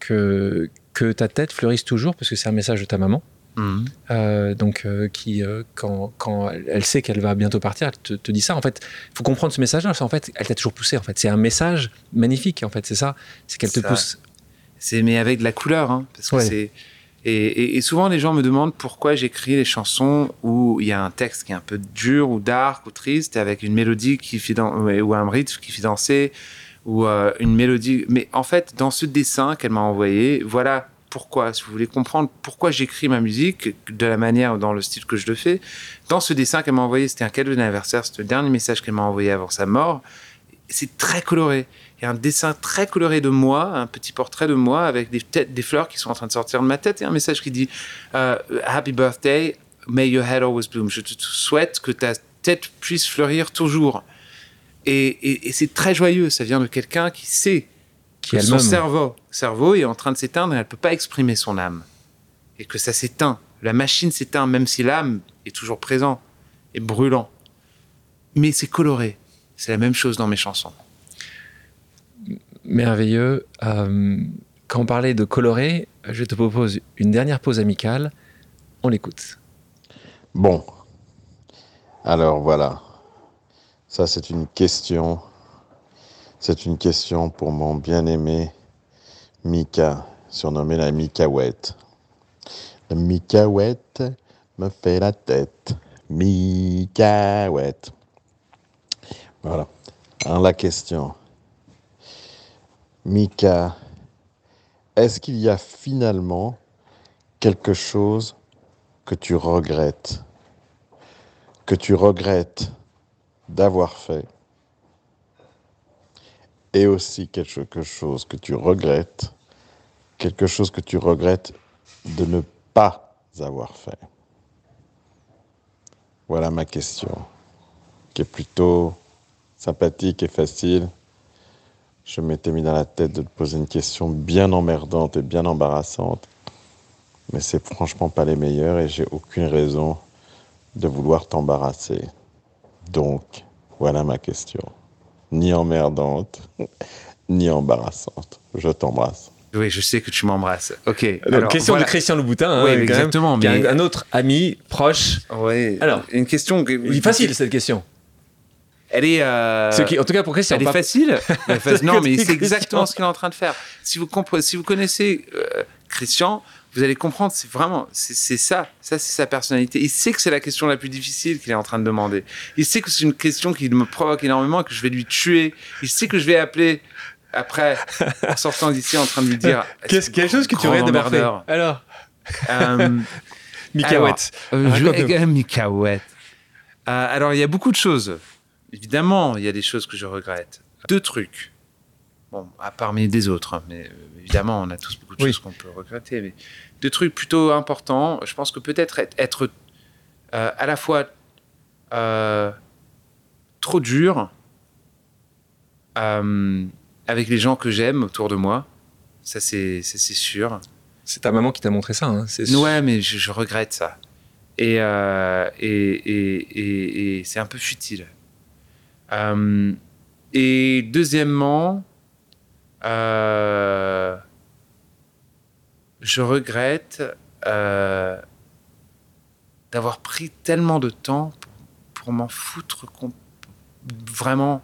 que, que ta tête fleurisse toujours, parce que c'est un message de ta maman. Mhm. Euh, donc, euh, qui, euh, quand, quand elle sait qu'elle va bientôt partir, elle te, te dit ça. En fait, il faut comprendre ce message-là. qu'en fait, elle t'a toujours poussé. En fait, c'est un message magnifique. En fait, c'est ça. C'est qu'elle te pousse. C'est mais avec de la couleur, hein, parce que c'est et, souvent les gens me demandent pourquoi j'écris les chansons où il y a un texte qui est un peu dur ou dark ou triste avec une mélodie qui fait ou un rythme qui fait danser ou euh, une mélodie. Mais en fait, dans ce dessin qu'elle m'a envoyé, voilà pourquoi. Si vous voulez comprendre pourquoi j'écris ma musique de la manière dans le style que je le fais, dans ce dessin qu'elle m'a envoyé, c'était un cadeau d'anniversaire, c'était le dernier message qu'elle m'a envoyé avant sa mort. C'est très coloré. A un dessin très coloré de moi, un petit portrait de moi avec des têtes, des fleurs qui sont en train de sortir de ma tête et un message qui dit euh, Happy birthday, may your head always bloom. Je te te souhaite que ta tête puisse fleurir toujours. Et, et- et c'est très joyeux. Ça vient de quelqu'un qui sait que son cerveau, cerveau est en train de s'éteindre et elle ne peut pas exprimer son âme. Et que ça s'éteint. La machine s'éteint, même si l'âme est toujours présente et brûlant. Mais c'est coloré. C'est la même chose dans mes chansons. Merveilleux. Euh, quand on parlait de coloré, je te propose une dernière pause amicale. On l'écoute. Bon. Alors voilà. Ça, c'est une question. C'est une question pour mon bien-aimé Mika, surnommé la Mikaouette. La Mikaouette me fait la tête. Mikaouette. Voilà. La question. Mika, est-ce qu'il y a finalement quelque chose que tu regrettes que tu regrettes d'avoir fait et aussi quelque chose que tu regrettes, quelque chose que tu regrettes de ne pas avoir fait? Voilà ma question, qui est plutôt sympathique et facile. Je m'étais mis dans la tête de te poser une question bien emmerdante et bien embarrassante, mais c'est franchement pas les meilleures et j'ai aucune raison de vouloir t'embarrasser. Donc, voilà ma question. Ni emmerdante, ni embarrassante. Je t'embrasse. Oui, je sais que tu m'embrasses. Ok. Alors, alors, question voilà. de Christian Louboutin. hein, Oui, même, exactement, mais- un, un autre ami proche. Ouais. Alors, une question. que- Il est facile cette question. Elle est. euh, Ce qui- en tout cas pour Christian. Elle est pas- facile. <laughs> Elle est facile. non, mais C'est exactement ce qu'il est en train de faire. Si vous, si vous connaissez euh, Christian, vous allez comprendre, c'est vraiment, c'est ça. Ça, c'est sa personnalité. Il sait que c'est la question la plus difficile qu'il est en train de demander. Il sait que c'est une question qui me provoque énormément et que je vais lui tuer. Il sait que je vais appeler après, en sortant d'ici, en train de lui dire. <laughs> Qu'est-ce quelque chose que tu aurais emmerdeur. Alors, Euh, <laughs> Mikaouette. alors, euh, je Mikaouette. Euh, alors, il y a beaucoup de choses. Évidemment, il y a des choses que je regrette. Deux trucs. Bon, à parmi des autres, hein, mais euh, évidemment, on a tous beaucoup de Oui. choses qu'on peut regretter. Mais deux trucs plutôt importants. Je pense que peut-être être, être, euh, à la fois euh, trop dur avec les gens que j'aime autour de moi. Ça, c'est sûr. C'est ta maman qui t'a montré ça. Hein. Ouais, mais je, je regrette ça. Et, et, et- et c'est un peu futile. Euh, et deuxièmement, euh, je regrette euh, d'avoir pris tellement de temps pour, pour m'en foutre vraiment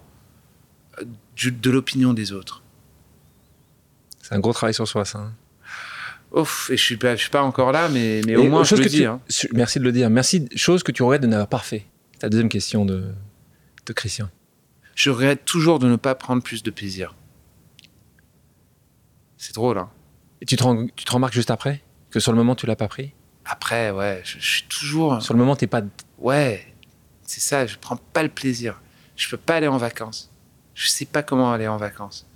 du- de l'opinion des autres. C'est un gros travail sur soi, ça. hein. Ouf, et je suis pas, je suis pas encore là, mais, mais Et au moins je chose le que dis. tu- hein. Merci de le dire. Merci. Chose que tu regrettes de n'avoir pas fait. Ta deuxième question de, de Christian. Je regrette toujours de ne pas prendre plus de plaisir. C'est drôle, hein. Et tu te, rends- tu te remarques juste après que sur le moment tu l'as pas pris? Après, ouais, je, je suis toujours. Sur le moment t'es pas. Ouais, c'est ça, je prends pas le plaisir. Je peux pas aller en vacances. Je sais pas comment aller en vacances.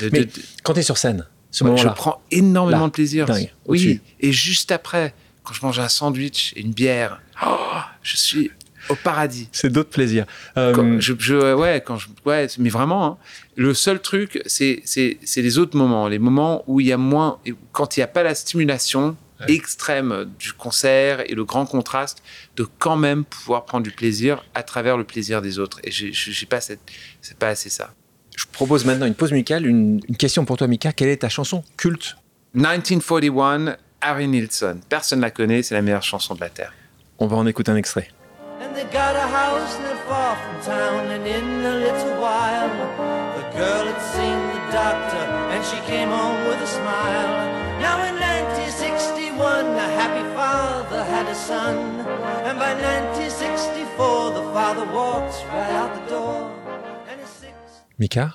De- Mais de- Quand t'es sur scène, ce Ouais, je moment-là. prends énormément Là, de plaisir. dingue, oui, et juste après, quand je mange un sandwich et une bière, oh, je suis au paradis. C'est d'autres plaisirs. Euh, Quand je, je- ouais, quand je, ouais, mais vraiment, hein, le seul truc, c'est, c'est, c'est les autres moments, les moments où il y a moins, quand il n'y a pas la stimulation Ouais. extrême du concert et le grand contraste, de quand même pouvoir prendre du plaisir à travers le plaisir des autres. Et j'ai, j'ai pas cette, c'est pas assez ça. je propose maintenant une pause musicale. Une, une question pour toi, Mika. Quelle est ta chanson culte? 1941, Harry Nilsson. Personne la connaît, c'est la meilleure chanson de la terre. On va en écouter un extrait. And they got a house not far from town, and in a little while, the girl had seen the doctor, and she came home with a smile. Now in 1961, a happy father had a son, and by 1964, the father walks right out the door. Mika,